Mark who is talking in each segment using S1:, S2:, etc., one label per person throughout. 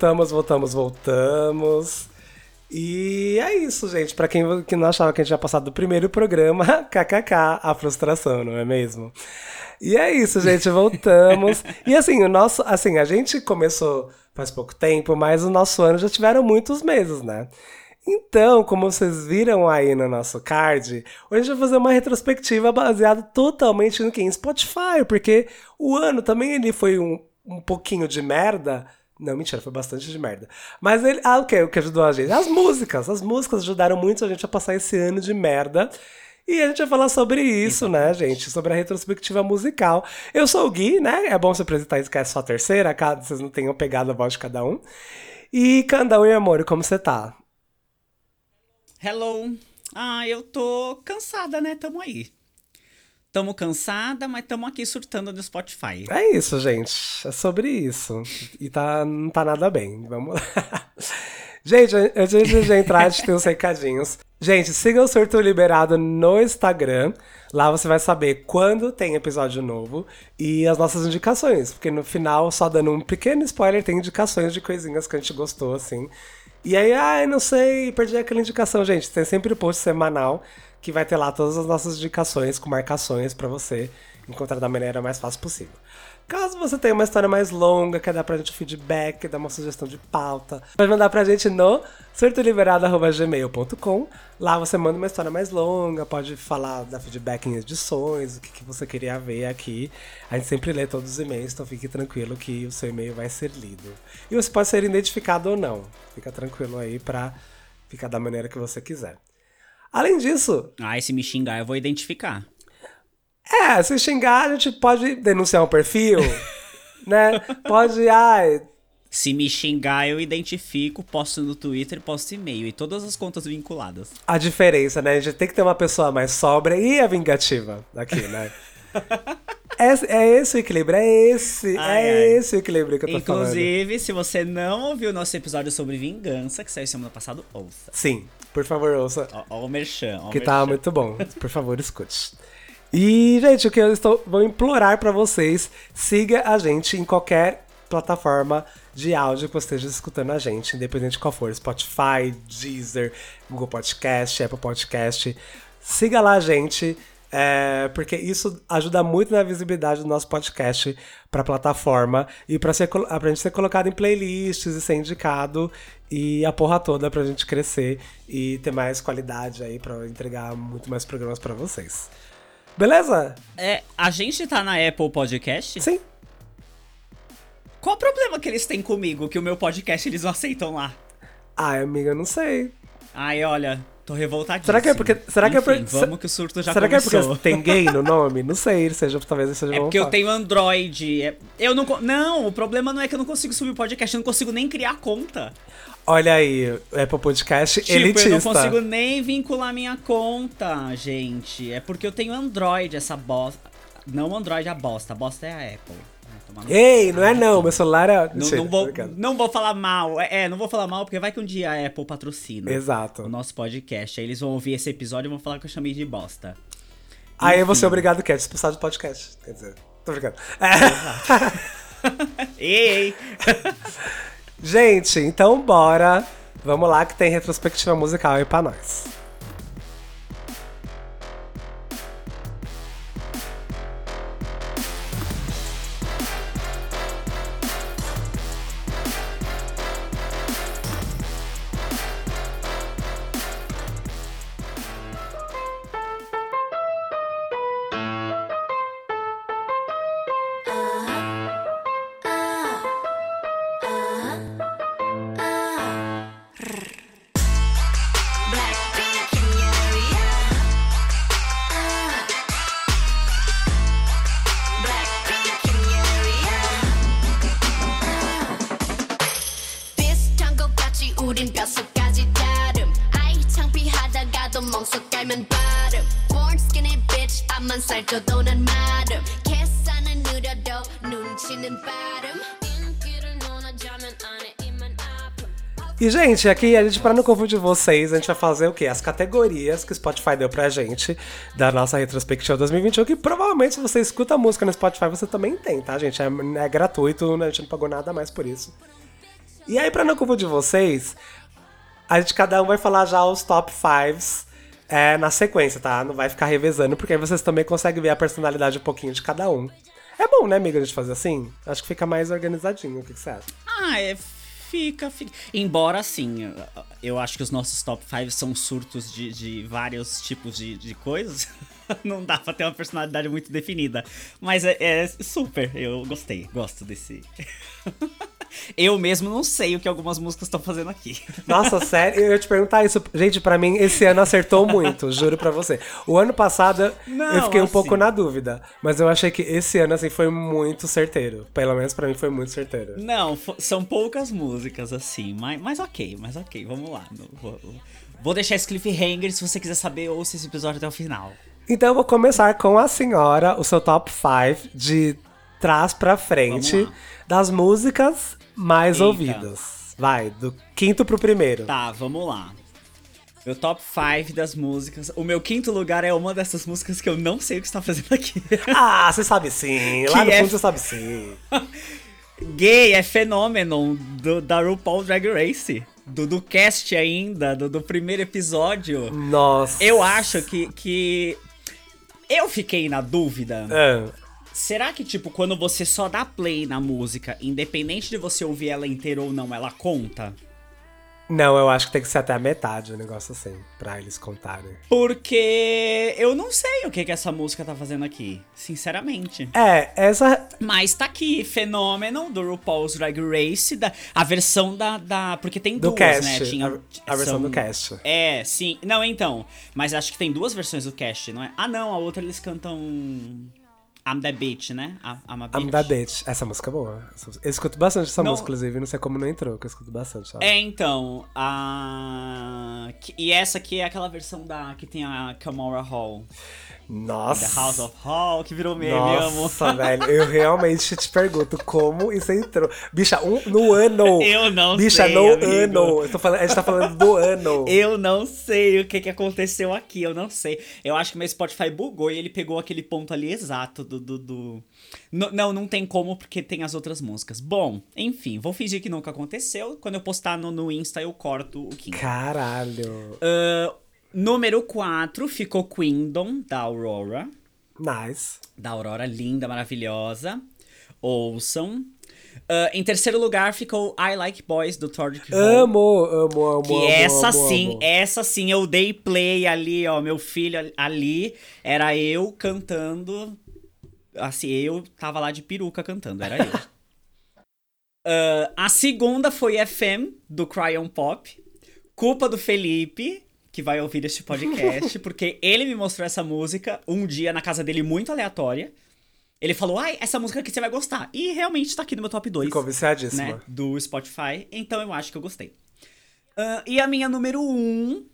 S1: Voltamos, voltamos, voltamos. E é isso, gente. Pra quem que não achava que a gente tinha passado do primeiro programa, kkk, a frustração, não é mesmo? E é isso, gente, voltamos. e assim, o nosso, assim, a gente começou faz pouco tempo, mas o nosso ano já tiveram muitos meses, né? Então, como vocês viram aí no nosso card, hoje a gente vai fazer uma retrospectiva baseada totalmente no que? Em Spotify, porque o ano também ele foi um, um pouquinho de merda. Não, mentira, foi bastante de merda. Mas ele. Ah, o que? O que ajudou a gente? As músicas. As músicas ajudaram muito a gente a passar esse ano de merda. E a gente vai falar sobre isso, né, gente? Sobre a retrospectiva musical. Eu sou o Gui, né? É bom se apresentar isso que é só a terceira, caso vocês não tenham pegado a voz de cada um. E Candão e Amor, como você tá?
S2: Hello. Ah, eu tô cansada, né? Tamo aí. Tamo cansada, mas tamo aqui surtando no Spotify.
S1: É isso, gente. É sobre isso. E tá, não tá nada bem. Vamos lá. Gente, antes de entrar, a gente tem uns recadinhos. Gente, siga o Surto Liberado no Instagram. Lá você vai saber quando tem episódio novo e as nossas indicações. Porque no final, só dando um pequeno spoiler, tem indicações de coisinhas que a gente gostou, assim. E aí, ai, não sei, perdi aquela indicação, gente. Tem sempre o post semanal que vai ter lá todas as nossas indicações com marcações para você encontrar da maneira mais fácil possível. Caso você tenha uma história mais longa, quer dar pra gente feedback, dar uma sugestão de pauta, pode mandar pra gente no surtoliberado.gmail.com. Lá você manda uma história mais longa, pode falar da feedback em edições, o que, que você queria ver aqui. A gente sempre lê todos os e-mails, então fique tranquilo que o seu e-mail vai ser lido. E você pode ser identificado ou não. Fica tranquilo aí pra ficar da maneira que você quiser. Além disso.
S2: Ah, se me xingar, eu vou identificar.
S1: É, se xingar, a gente pode denunciar um perfil, né? Pode, ai.
S2: Se me xingar, eu identifico, posto no Twitter, posto e-mail e todas as contas vinculadas.
S1: A diferença, né? A gente tem que ter uma pessoa mais sóbria e a vingativa aqui, né? é, é esse o equilíbrio, é esse, ai, é ai. esse o equilíbrio que eu tô
S2: Inclusive,
S1: falando.
S2: Inclusive, se você não ouviu o nosso episódio sobre vingança, que saiu semana passada, ouça.
S1: Sim, por favor, ouça.
S2: Ó, o merchan, ó
S1: Que tá muito bom. Por favor, escute. E, gente, o que eu estou, vou implorar para vocês, siga a gente em qualquer plataforma de áudio que você esteja escutando a gente, independente de qual for, Spotify, Deezer, Google Podcast, Apple Podcast. Siga lá a gente, é, porque isso ajuda muito na visibilidade do nosso podcast para a plataforma e para a gente ser colocado em playlists e ser indicado e a porra toda para a gente crescer e ter mais qualidade aí para entregar muito mais programas para vocês. Beleza?
S2: É, a gente tá na Apple Podcast?
S1: Sim.
S2: Qual o problema que eles têm comigo que o meu podcast eles não aceitam lá?
S1: Ai, amiga, não sei.
S2: Ai, olha, tô revoltadíssimo.
S1: Será que é porque. Será
S2: Enfim,
S1: que é porque.
S2: Vamos que o surto já
S1: será
S2: começou.
S1: Será que é porque tem gay no nome? Não sei, seja, talvez seja
S2: É porque eu tenho Android. É, eu não. Não, o problema não é que eu não consigo subir o podcast, eu não consigo nem criar conta.
S1: Olha aí, Apple Podcast tipo, elitista.
S2: eu não consigo nem vincular minha conta, gente. É porque eu tenho Android, essa bosta. Não Android, a bosta. A bosta é a Apple.
S1: Ei, não é não, meu celular é.
S2: Não, não, vou, não vou falar mal. É, não vou falar mal porque vai que um dia a Apple patrocina.
S1: Exato.
S2: O nosso podcast. Aí eles vão ouvir esse episódio e vão falar que eu chamei de bosta.
S1: Aí Enfim. eu vou ser obrigado que é expulsado do podcast. Quer dizer, tô brincando. É.
S2: ei, ei.
S1: Gente, então bora. Vamos lá que tem retrospectiva musical aí pra nós.
S3: 뼛속까지 다름 아이 창피하다가도 깔면 발음 Born skinny bitch 앞만 살쪄도 난 마름 계산은 느려도 눈치는 빠름
S1: E, gente, aqui a gente, pra não confundir vocês, a gente vai fazer o quê? As categorias que o Spotify deu pra gente da nossa retrospectiva 2021, que provavelmente se você escuta a música no Spotify, você também tem, tá, gente? É, é gratuito, né? a gente não pagou nada mais por isso. E aí, pra não confundir vocês, a gente cada um vai falar já os top 5 é, na sequência, tá? Não vai ficar revezando, porque aí vocês também conseguem ver a personalidade um pouquinho de cada um. É bom, né, amiga, a gente fazer assim? Acho que fica mais organizadinho. O que, que você acha?
S2: Ah, é Fica, fica. Embora, assim, eu acho que os nossos top 5 são surtos de, de vários tipos de, de coisas. Não dá pra ter uma personalidade muito definida. Mas é, é super, eu gostei, gosto desse. Eu mesmo não sei o que algumas músicas estão fazendo aqui.
S1: Nossa, sério, eu ia te perguntar isso. Gente, para mim, esse ano acertou muito, juro pra você. O ano passado, não, eu fiquei um pouco na dúvida. Mas eu achei que esse ano, assim, foi muito certeiro. Pelo menos para mim foi muito certeiro.
S2: Não, são poucas músicas, assim. Mas, mas ok, mas ok, vamos lá. Vou, vou deixar esse cliffhanger. Se você quiser saber, ouça esse episódio até o final.
S1: Então eu vou começar com a senhora, o seu top 5 de trás pra frente das músicas mais Eita. ouvidas. Vai, do quinto pro primeiro.
S2: Tá, vamos lá. Meu top 5 das músicas. O meu quinto lugar é uma dessas músicas que eu não sei o que está fazendo aqui.
S1: Ah, você sabe sim. Lá no é... fundo você sabe sim.
S2: Gay é fenômeno do, da RuPaul Drag Race. Do, do cast ainda, do, do primeiro episódio.
S1: Nossa.
S2: Eu acho que, que eu fiquei na dúvida. É. Será que, tipo, quando você só dá play na música, independente de você ouvir ela inteira ou não, ela conta?
S1: Não, eu acho que tem que ser até a metade, o um negócio assim, pra eles contarem.
S2: Porque eu não sei o que, que essa música tá fazendo aqui, sinceramente.
S1: É, essa.
S2: Mas tá aqui, Fenômeno do RuPaul's Drag Race, da, a versão da. da porque tem
S1: do
S2: duas,
S1: cast,
S2: né?
S1: Tinha, a, a versão são, do cast.
S2: É, sim. Não, então. Mas acho que tem duas versões do cast, não é? Ah, não, a outra eles cantam. I'm the Bitch, né? I'm a Bitch.
S1: I'm the Bitch. Essa música é boa. Eu escuto bastante essa não... música, inclusive. Não sei como não entrou, que eu escuto bastante.
S2: É, então. A... E essa aqui é aquela versão da que tem a Kamora Hall.
S1: Nossa.
S2: The House of Hall, que virou meme,
S1: Nossa, amo. velho, eu realmente te pergunto como isso entrou. Bicha, um, no ano.
S2: Eu não
S1: Bicha,
S2: sei.
S1: Bicha, no
S2: amigo.
S1: ano. Eu falando, a gente tá falando do ano.
S2: Eu não sei o que, que aconteceu aqui, eu não sei. Eu acho que meu Spotify bugou e ele pegou aquele ponto ali exato do. do, do... não, não tem como porque tem as outras músicas. Bom, enfim, vou fingir que nunca aconteceu. Quando eu postar no, no Insta, eu corto o King.
S1: Caralho.
S2: Uh, Número 4 ficou Queendom, da Aurora.
S1: Nice.
S2: Da Aurora, linda, maravilhosa. Ouçam. Uh, em terceiro lugar ficou I Like Boys, do Tordic
S1: Amo, amo, amo,
S2: Que
S1: amo,
S2: essa
S1: amo,
S2: sim,
S1: amo.
S2: essa sim, eu dei play ali, ó, meu filho ali, era eu cantando, assim, eu tava lá de peruca cantando, era eu. uh, a segunda foi FM, do Cryon Pop, culpa do Felipe, que vai ouvir este podcast, porque ele me mostrou essa música um dia na casa dele muito aleatória. Ele falou, ai, essa música aqui você vai gostar. E realmente tá aqui no meu top 2.
S1: Ficou viciadíssima.
S2: Né, do Spotify, então eu acho que eu gostei. Uh, e a minha número 1, um,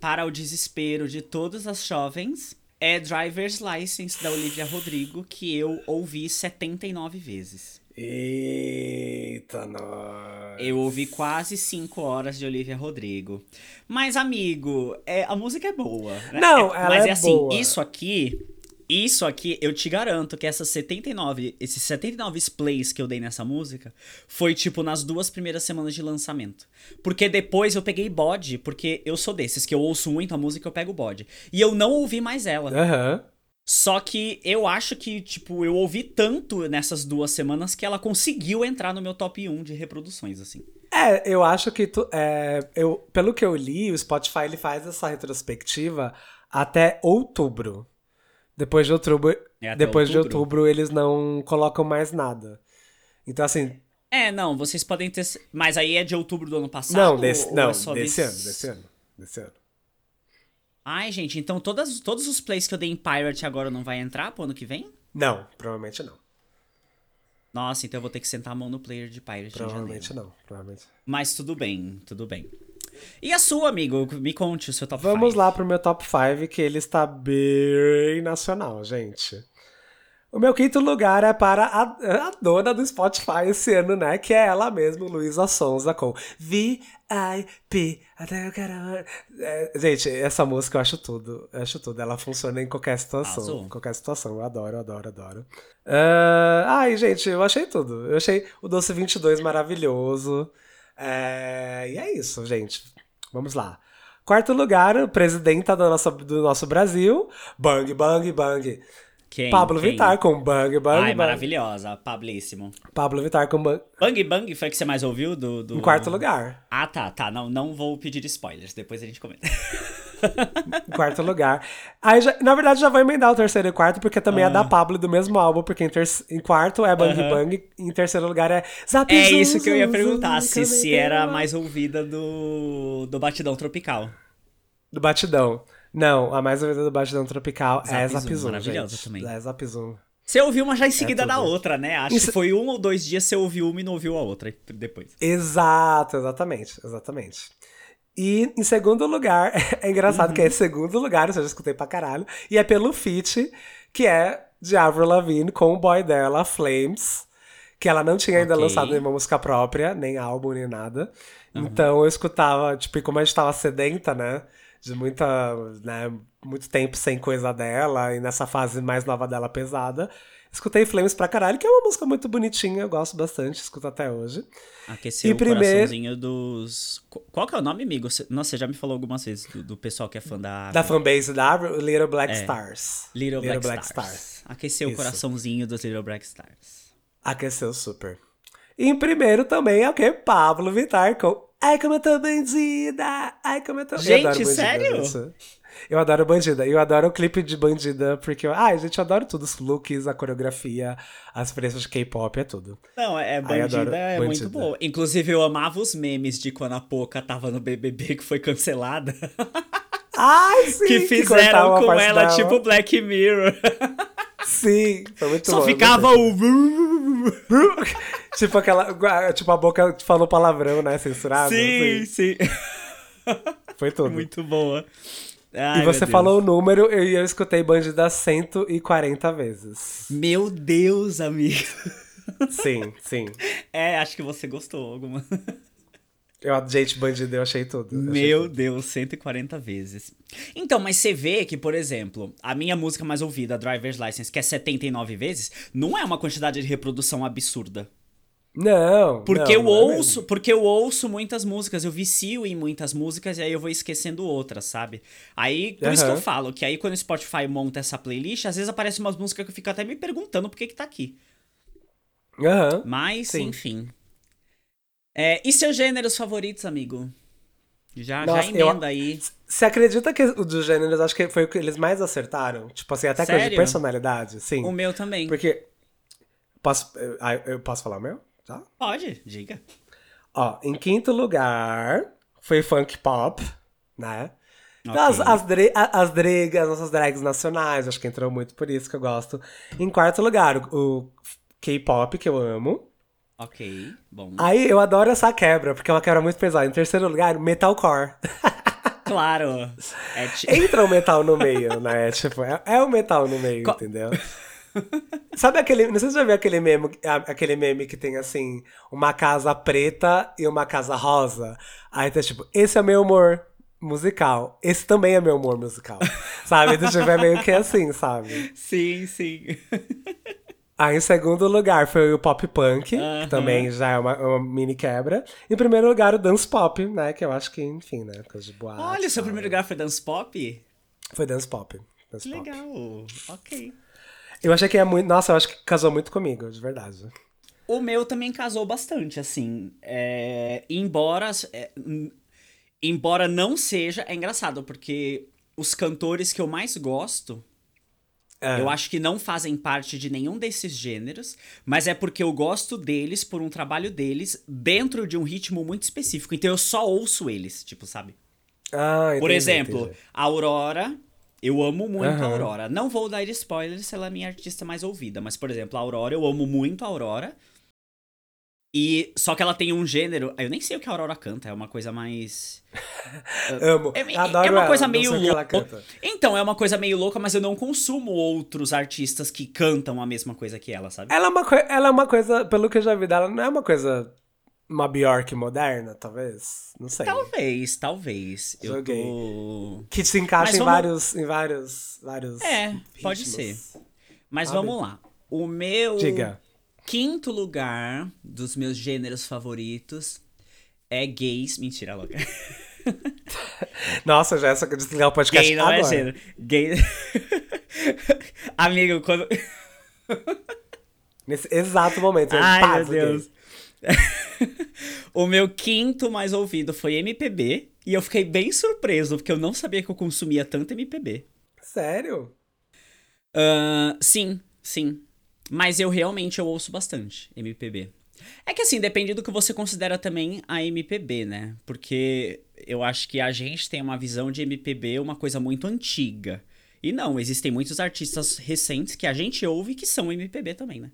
S2: para o desespero de todas as jovens, é Driver's License, da Olivia Rodrigo, que eu ouvi 79 vezes.
S1: Eita, nós.
S2: Eu ouvi quase 5 horas de Olivia Rodrigo. Mas, amigo, é, a música é boa. Né?
S1: Não,
S2: é,
S1: ela
S2: Mas
S1: é,
S2: é assim,
S1: boa.
S2: isso aqui. Isso aqui, eu te garanto que essas 79, esses 79 plays que eu dei nessa música foi tipo nas duas primeiras semanas de lançamento. Porque depois eu peguei bode, porque eu sou desses que eu ouço muito a música, eu pego bode. E eu não ouvi mais ela.
S1: Aham. Uhum.
S2: Só que eu acho que, tipo, eu ouvi tanto nessas duas semanas que ela conseguiu entrar no meu top 1 de reproduções, assim.
S1: É, eu acho que tu, é, eu, pelo que eu li, o Spotify ele faz essa retrospectiva até outubro. Depois de outubro, é depois outubro. de outubro eles não colocam mais nada. Então assim,
S2: é, não, vocês podem ter, mas aí é de outubro do ano passado
S1: Não, desse, não,
S2: é
S1: desse, desse ano, desse ano, desse ano.
S2: Ai, gente, então todas, todos os plays que eu dei em Pirate agora não vai entrar pro ano que vem?
S1: Não, provavelmente não.
S2: Nossa, então eu vou ter que sentar a mão no player de Pirate
S1: Provavelmente não, provavelmente.
S2: Mas tudo bem, tudo bem. E a sua, amigo? Me conte o seu top
S1: 5. Vamos five. lá pro meu top 5, que ele está bem nacional, gente. O meu quinto lugar é para a, a, dona do Spotify esse ano, né? Que é ela mesma, Luísa Sonza, com VIP. Até eu quero. É, gente, essa música eu acho tudo. Eu acho tudo. Ela funciona em qualquer situação.
S2: Azul.
S1: Em qualquer situação. Eu adoro, adoro, adoro. Uh, ai, gente, eu achei tudo. Eu achei o Doce 22 maravilhoso. É, e é isso, gente. Vamos lá. Quarto lugar, presidenta do nosso, do nosso Brasil. Bang, bang, bang.
S2: Quem?
S1: Pablo
S2: Quem?
S1: Vittar com Bang Bang
S2: Ai,
S1: Bang.
S2: maravilhosa. Pablíssimo.
S1: Pablo Vittar com Bang.
S2: Bang Bang foi o que você mais ouviu do... do...
S1: Em quarto lugar.
S2: Ah, tá, tá. Não, não vou pedir spoilers. Depois a gente comenta.
S1: Em quarto lugar. Aí, já- na verdade, já vou emendar o terceiro e quarto, porque também é da
S2: Ah.
S1: Pablo do mesmo álbum, porque em, ter- em quarto é Bang
S2: Aham.
S1: Bang, em terceiro lugar é Zap
S2: É isso que eu ia perguntar. Se, se era mais ouvida do, do Batidão Tropical.
S1: Do Batidão. Não, a mais ouvida do Batidão Tropical é
S2: Zap Zum,
S1: Zap Zum,
S2: maravilhosa
S1: gente.
S2: também.
S1: É Zap Zum.
S2: Você ouviu uma já em seguida da
S1: tudo.
S2: outra, né? Acho
S1: Isso-
S2: que foi um ou dois dias você ouviu uma e não ouviu a outra depois.
S1: Exato, exatamente, exatamente. E em segundo lugar, é engraçado
S2: Uhum.
S1: que é em segundo lugar, eu já escutei pra caralho, e é pelo feat, que é de Avril Lavigne com o boy dela, Flames, que ela não tinha ainda
S2: Ok.
S1: lançado nenhuma música própria, nem álbum, nem nada. Então eu escutava, tipo, como a gente tava sedenta, né, de muita, né, muito tempo sem coisa dela, e nessa fase mais nova dela pesada, escutei Flames pra caralho, que é uma música muito bonitinha, eu gosto bastante, escuto até hoje.
S2: Aqueceu
S1: E
S2: o
S1: primeiro-
S2: coraçãozinho dos. Qu- Qual que é o nome, amigo? Nossa, você já me falou algumas vezes do, do pessoal que é fã da.
S1: Da fanbase da Little Black
S2: É.
S1: Stars.
S2: Little, Black, Stars. Aqueceu o
S1: Isso.
S2: coraçãozinho dos Little Black Stars.
S1: Aqueceu super. E em primeiro também é o quê? Pablo Vittar com Ai como eu tô bandida! Ai como eu tô... Eu
S2: Gente,
S1: adoro bandida,
S2: sério?
S1: gente. Eu adoro bandida. Eu adoro o clipe de bandida, porque eu... Ai, gente, eu adoro tudo. Os looks, a coreografia, as referências de K-pop, é tudo.
S2: Não, é
S1: Ai, eu adoro
S2: bandida, é muito
S1: Bandida.
S2: boa. Inclusive, eu amava os memes de quando a Poca tava no BBB que foi cancelada.
S1: Ai, sim!
S2: que fizeram
S1: a
S2: com ela,
S1: dela.
S2: tipo Black Mirror.
S1: Sim, foi muito
S2: Só
S1: bom.
S2: ficava
S1: eu
S2: o.
S1: tipo aquela... Tipo, a boca falou palavrão, né? Censurado.
S2: Sim,
S1: assim.
S2: sim.
S1: Foi tudo.
S2: Muito boa. Ai,
S1: E você falou o número e eu, escutei Bandida 140 vezes.
S2: Meu Deus, amigo.
S1: Sim, sim.
S2: É, acho que você gostou alguma.
S1: Eu, gente, Bandida eu achei tudo. eu achei
S2: Meu
S1: tudo.
S2: Deus, 140 vezes. Então, mas você vê que, por exemplo, a minha música mais ouvida, Driver's License, que é 79 vezes, não é uma quantidade de reprodução absurda.
S1: Não.
S2: Porque
S1: não,
S2: eu
S1: não é
S2: ouço,
S1: mesmo.
S2: porque eu ouço muitas músicas, eu vicio em muitas músicas e aí eu vou esquecendo outras, sabe? Aí, por isso que eu falo que aí quando o Spotify monta essa playlist, às vezes aparecem umas músicas que eu fico até me perguntando por que que tá aqui.
S1: Aham.
S2: Mas,
S1: Sim.
S2: enfim. É, e seus gêneros favoritos, amigo? Já,
S1: Nossa,
S2: já
S1: eu-
S2: emenda aí.
S1: Você acredita que o dos gêneros, acho que foi o que eles mais acertaram? Tipo assim, até coisa de
S2: Sério?
S1: personalidade, sim.
S2: O meu também.
S1: Porque. Posso, eu, ah, eu posso falar o meu? Tá?
S2: Pode, diga.
S1: Ó, em quinto lugar foi funk pop, né? Então,
S2: Ok.
S1: As, as, dre- as dragas, as nossas drags nacionais, acho que entrou muito por isso que eu gosto. Em quarto lugar, o, o K-pop, que eu amo.
S2: Ok, bom.
S1: Aí eu adoro essa quebra, porque é uma quebra muito pesada. Em terceiro lugar, metalcore.
S2: Claro. É
S1: Entra o metal no meio, né? Tipo, é, é o metal no meio,
S2: Co-
S1: entendeu? Sabe aquele. Não sei se você já viu aquele meme, aquele meme que tem assim, uma casa preta e uma casa rosa. Aí tá tipo, esse é meu humor musical. Esse também é meu humor musical. sabe? Então, tipo, é meio que assim, sabe?
S2: Sim, sim.
S1: Aí em segundo lugar foi o pop punk,
S2: Aham.
S1: que também já é uma, uma mini quebra. Em primeiro lugar, o dance pop, né? Que eu acho que, enfim, né? Coisa de boate.
S2: Olha, o seu primeiro lugar foi dance pop?
S1: Foi dance pop. Dance
S2: Que
S1: pop.
S2: legal. Ok.
S1: Eu achei que é muito. Nossa, eu acho que casou muito comigo, de verdade.
S2: O meu também casou bastante, assim. É, embora. é, embora não seja. É engraçado, porque os cantores que eu mais gosto.
S1: É.
S2: Eu acho que não fazem parte de nenhum desses gêneros, mas é porque eu gosto deles por um trabalho deles dentro de um ritmo muito específico. Então eu só ouço eles, tipo, sabe?
S1: Ah,
S2: Por
S1: entendi,
S2: exemplo,
S1: entendi.
S2: a Aurora. Eu amo muito a
S1: Aham.
S2: Aurora. Não vou dar spoilers se ela é a minha artista mais ouvida, mas, por exemplo, a Aurora, eu amo muito a Aurora. E só que ela tem um gênero. Eu nem sei o que a Aurora canta, é uma coisa mais.
S1: Amo.
S2: É,
S1: Adoro
S2: é uma
S1: ela,
S2: coisa
S1: não
S2: meio
S1: ela
S2: louca.
S1: canta.
S2: Então, é uma coisa meio louca, mas eu não consumo outros artistas que cantam a mesma coisa que ela, sabe?
S1: Ela é, uma coi- ela é uma coisa, pelo que eu já vi dela, não é uma coisa. Uma Bjork moderna, talvez? Não sei.
S2: Talvez, talvez. Eu
S1: Joguei.
S2: tô.
S1: Que se encaixa
S2: Mas
S1: em
S2: vamos-
S1: vários. Em vários. vários
S2: É, pode
S1: ritmos.
S2: ser. Mas
S1: Sabe?
S2: vamos lá. O meu
S1: Diga.
S2: Quinto lugar dos meus gêneros favoritos é gays. Mentira, louca.
S1: Nossa, já é só que desligar o podcast
S2: Gay não é
S1: agora.
S2: gênero. Gay. Amigo, quando.
S1: Nesse exato momento. eu,
S2: Ai, meu. Deus. o meu quinto mais ouvido foi MPB. E eu fiquei bem surpreso, porque eu não sabia que eu consumia tanto MPB.
S1: Sério?
S2: Ahn, sim, sim. Mas eu realmente eu ouço bastante MPB. É que assim, depende do que você considera também a MPB, né? Porque eu acho que a gente tem uma visão de MPB uma coisa muito antiga. E não, existem muitos artistas recentes que a gente ouve que são MPB também, né?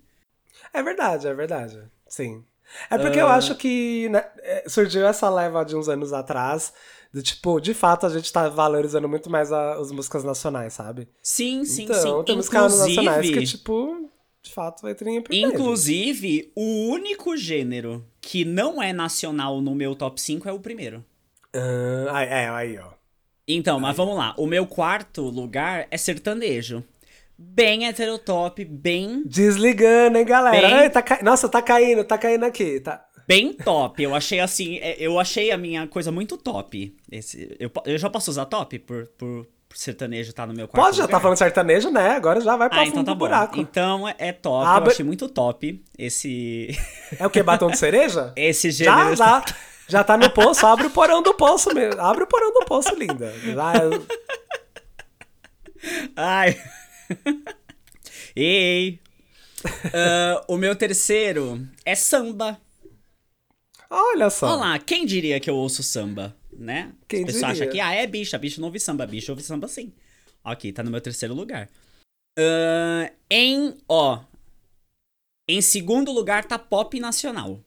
S1: É verdade, é verdade. Sim. É porque
S2: Ah.
S1: eu acho que né, é, surgiu essa leva de uns anos atrás, do tipo, de fato a gente tá valorizando muito mais a- as músicas nacionais, sabe?
S2: Sim, sim,
S1: então,
S2: sim.
S1: temos canais nacionais que, tipo, de fato entra em primeiro.
S2: inclusive, o único gênero que não é nacional no meu top 5 é o primeiro.
S1: Ah, aí- é, aí, ó.
S2: Então, mas vamos lá. O meu quarto lugar é sertanejo. Bem heterotop, bem,
S1: Desligando, hein, galera?
S2: Bem-
S1: Ai, tá ca- Nossa, tá caindo, tá caindo aqui. Tá...
S2: bem top. Eu achei assim, é, eu achei a minha coisa muito top. Esse, eu, eu já posso usar top por, por sertanejo estar no meu quarto
S1: Pode, já
S2: lugar?
S1: tá falando sertanejo, né? Agora já vai pra
S2: Ah,
S1: fundo
S2: então tá
S1: buraco.
S2: Então é, é top,
S1: Abre-
S2: eu achei muito top esse,
S1: É o que? Batom de cereja?
S2: esse
S1: Já,
S2: gênero.
S1: já. Já tá no poço, abre o porão do poço mesmo. Abre o porão do poço, linda. Já,
S2: Ai. Ei. Ah, o meu terceiro é samba.
S1: olha só.
S2: Olha lá, quem diria que eu ouço samba, né?
S1: Quem
S2: As pessoas acham que, ah, é bicha, bicho não ouve samba, bicho ouve samba sim. Ok, tá no meu terceiro lugar. Ahn, em, ó, em segundo lugar tá pop nacional.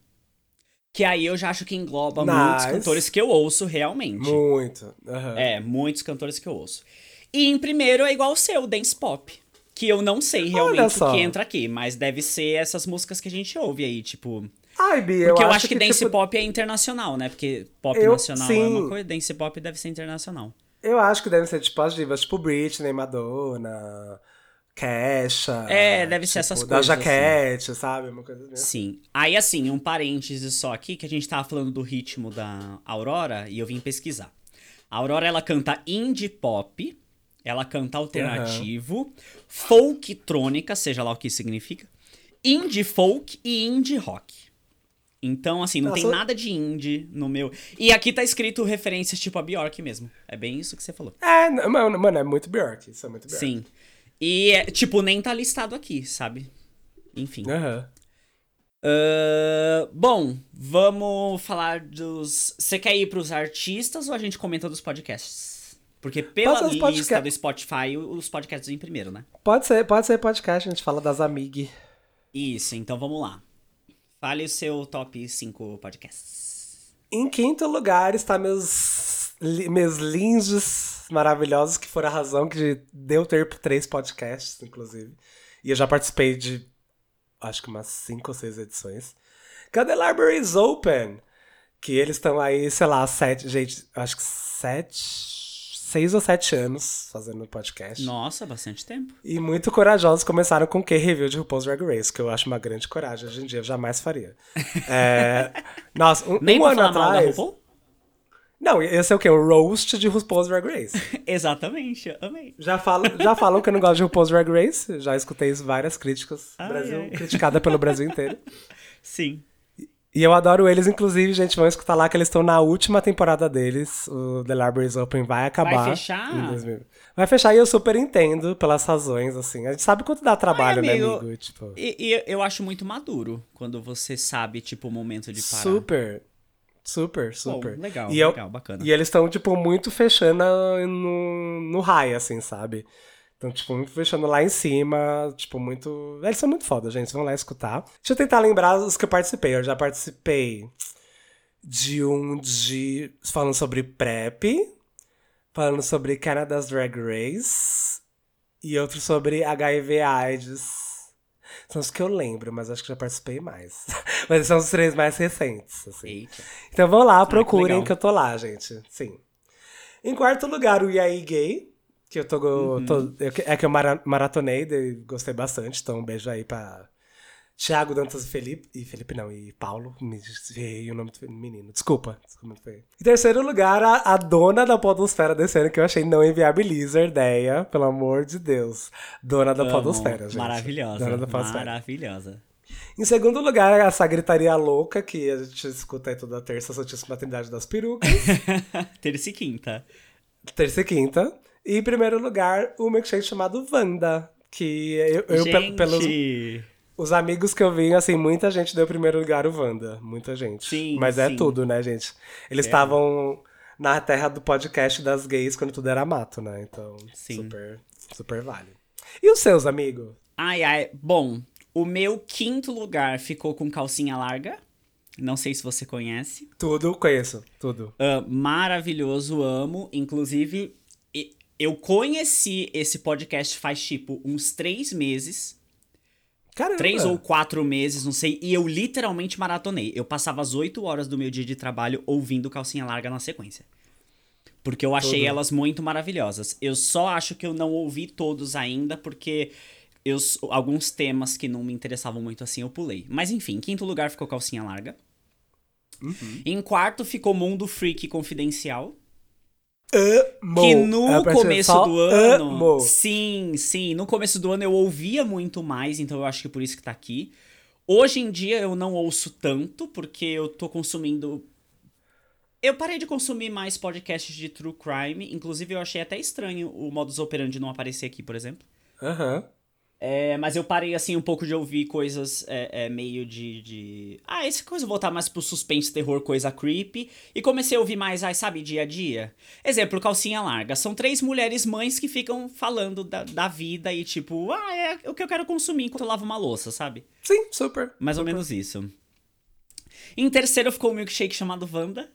S2: Que aí eu já acho que engloba muitos
S1: Nice.
S2: cantores que eu ouço realmente.
S1: Muito. aham.
S2: É, muitos cantores que eu ouço. E em primeiro é igual o seu, dance pop. Que eu não sei realmente o que entra aqui, mas deve ser essas músicas que a gente ouve aí, tipo.
S1: Ai, Bia,
S2: Porque eu,
S1: eu,
S2: acho que, dance
S1: tipo,
S2: pop é internacional, né? Porque pop
S1: Eu-
S2: nacional é
S1: sim.
S2: uma coisa, dance pop deve ser internacional.
S1: Eu acho que devem ser tipo as divas, tipo Britney, Madonna, Kesha.
S2: É, deve ser
S1: tipo,
S2: essas
S1: da
S2: coisas, assim.
S1: Jaquete, sabe? Uma coisa assim.
S2: Sim. Aí, assim, um parêntese só aqui, que a gente tava falando do ritmo da Aurora e eu vim pesquisar. A Aurora, ela canta indie pop, ela canta alternativo, folk trônica, seja lá o que significa, indie folk e indie rock. Então, assim, não tem
S1: Nossa.
S2: nada de indie no meu. E aqui tá escrito referências tipo a Bjork mesmo. É bem isso que você falou.
S1: É, mano, mano, é muito Bjork. Isso é muito Bjork.
S2: Sim. E, é, tipo, nem tá listado aqui, sabe? Enfim.
S1: Aham.
S2: Ahn, bom, vamos falar dos. Você quer ir pros artistas ou a gente comenta dos podcasts? Porque pela lista do Spotify, os podcasts vêm primeiro, né?
S1: Pode ser, pode ser podcast, a gente fala das amig.
S2: Isso, então vamos lá. Fale o seu top 5 podcasts.
S1: Em quinto lugar está meus, meus lindos maravilhosos, que foram a razão que deu ter três podcasts, inclusive. E eu já participei de, acho que umas cinco ou seis edições. Library is Open. Que eles estão aí, sei lá, sete, gente, acho que sete, seis ou sete anos fazendo podcast.
S2: Nossa, bastante tempo.
S1: E muito corajosos começaram com o que review de RuPaul's Drag Race, que eu acho uma grande coragem. Hoje em dia eu jamais faria. É, Nossa, um,
S2: Nem
S1: um ano atrás.
S2: RuPaul?
S1: Não, esse é o quê? O roast de RuPaul's Drag Race.
S2: Exatamente, amei.
S1: Já falam, já falam que eu não gosto de RuPaul's Drag Race. Já escutei várias críticas.
S2: Ai,
S1: Brasil,
S2: ai.
S1: criticada pelo Brasil inteiro.
S2: Sim.
S1: E eu adoro eles, inclusive, gente, vão escutar lá que eles estão na última temporada deles. O The Libraries Open vai acabar.
S2: Vai fechar?
S1: em 2000. Vai fechar e eu super entendo pelas razões, assim. A gente sabe quanto dá trabalho, né,
S2: amigo.
S1: amigo? Tipo,
S2: E, e eu acho muito maduro quando você sabe, tipo, o momento de parar.
S1: super. Super, super.
S2: legal,
S1: e eu-
S2: legal, bacana.
S1: E eles estão, tipo, muito fechando no, no high, assim, sabe? Então, tipo, muito fechando lá em cima, tipo, muito... Eles são muito foda, gente, vão lá escutar. Deixa eu tentar lembrar os que eu participei. Eu já participei de um de... falando sobre PrEP, falando sobre Canada's Drag Race e outro sobre HIV AIDS. São os que eu lembro, mas acho que já participei mais. mas são os três mais recentes, assim.
S2: Eita.
S1: Então vão lá,
S2: Ah, que
S1: procurem que eu tô lá, gente. Sim. Em quarto lugar, o Yai Gay, que eu tô.
S2: Uhum.
S1: tô- eu- é que eu mara- maratonei e gostei bastante. Então, um beijo aí pra Thiago, Dantas e Felipe. E Felipe não, e Paulo. Me errei o nome do menino. Desculpa. desculpa feio. Em terceiro lugar, a, a dona da Podosfera desse ano, que eu achei não inviabiliza, ideia, pelo amor de Deus. Dona da
S2: Amo.
S1: Podosfera, gente.
S2: Maravilhosa.
S1: Dona da Podosfera.
S2: Maravilhosa.
S1: Em segundo lugar, essa gritaria louca que a gente escuta aí toda terça, Santíssima Trindade das Perucas.
S2: Terça e quinta.
S1: terça e quinta. E em primeiro lugar, o milkshake chamado Wanda. Que eu, eu
S2: Gente,
S1: pelos os amigos que eu vi, assim, muita gente deu primeiro lugar o Wanda. Muita gente.
S2: Sim,
S1: Mas é
S2: sim.
S1: tudo, né, gente? Eles estavam na terra do podcast das gays quando tudo era mato, né? Então,
S2: Sim.
S1: super, super vale. E os seus amigos?
S2: Ai, ai. Bom, o meu quinto lugar ficou com calcinha larga. Não sei se você conhece.
S1: Tudo, conheço, tudo.
S2: Ah, maravilhoso, amo. Inclusive, eu conheci esse podcast faz tipo uns três meses.
S1: Caramba!
S2: Três ou quatro meses, não sei. E eu literalmente maratonei. Eu passava as oito horas do meu dia de trabalho ouvindo calcinha larga na sequência. Porque eu achei
S1: Tudo.
S2: elas muito maravilhosas. Eu só acho que eu não ouvi todos ainda, porque eu, alguns temas que não me interessavam muito assim eu pulei. Mas enfim, em quinto lugar ficou calcinha larga.
S1: Uhum.
S2: Em quarto ficou Mundo Freak Confidencial.
S1: Amo.
S2: Que no
S1: É,
S2: começo do ano.
S1: amo.
S2: Sim, sim. No começo do ano eu ouvia muito mais, então eu acho que por isso que tá aqui. Hoje em dia eu não ouço tanto, porque eu tô consumindo. Eu parei de consumir mais podcasts de true crime. Inclusive, eu achei até estranho o modus operandi não aparecer aqui, por exemplo.
S1: Aham.
S2: É, mas eu parei, assim, um pouco de ouvir coisas é, é, meio de, de... Ah, essa coisa voltar mais pro suspense, terror, coisa creepy. E comecei a ouvir mais, ai, sabe, dia a dia. Exemplo, Calcinha Larga. São três mulheres mães que ficam falando da, da vida e tipo... Ah, é o que eu quero consumir enquanto eu lavo uma louça, sabe?
S1: Sim, super.
S2: Mais ou menos isso. Em terceiro ficou o milkshake chamado Wanda.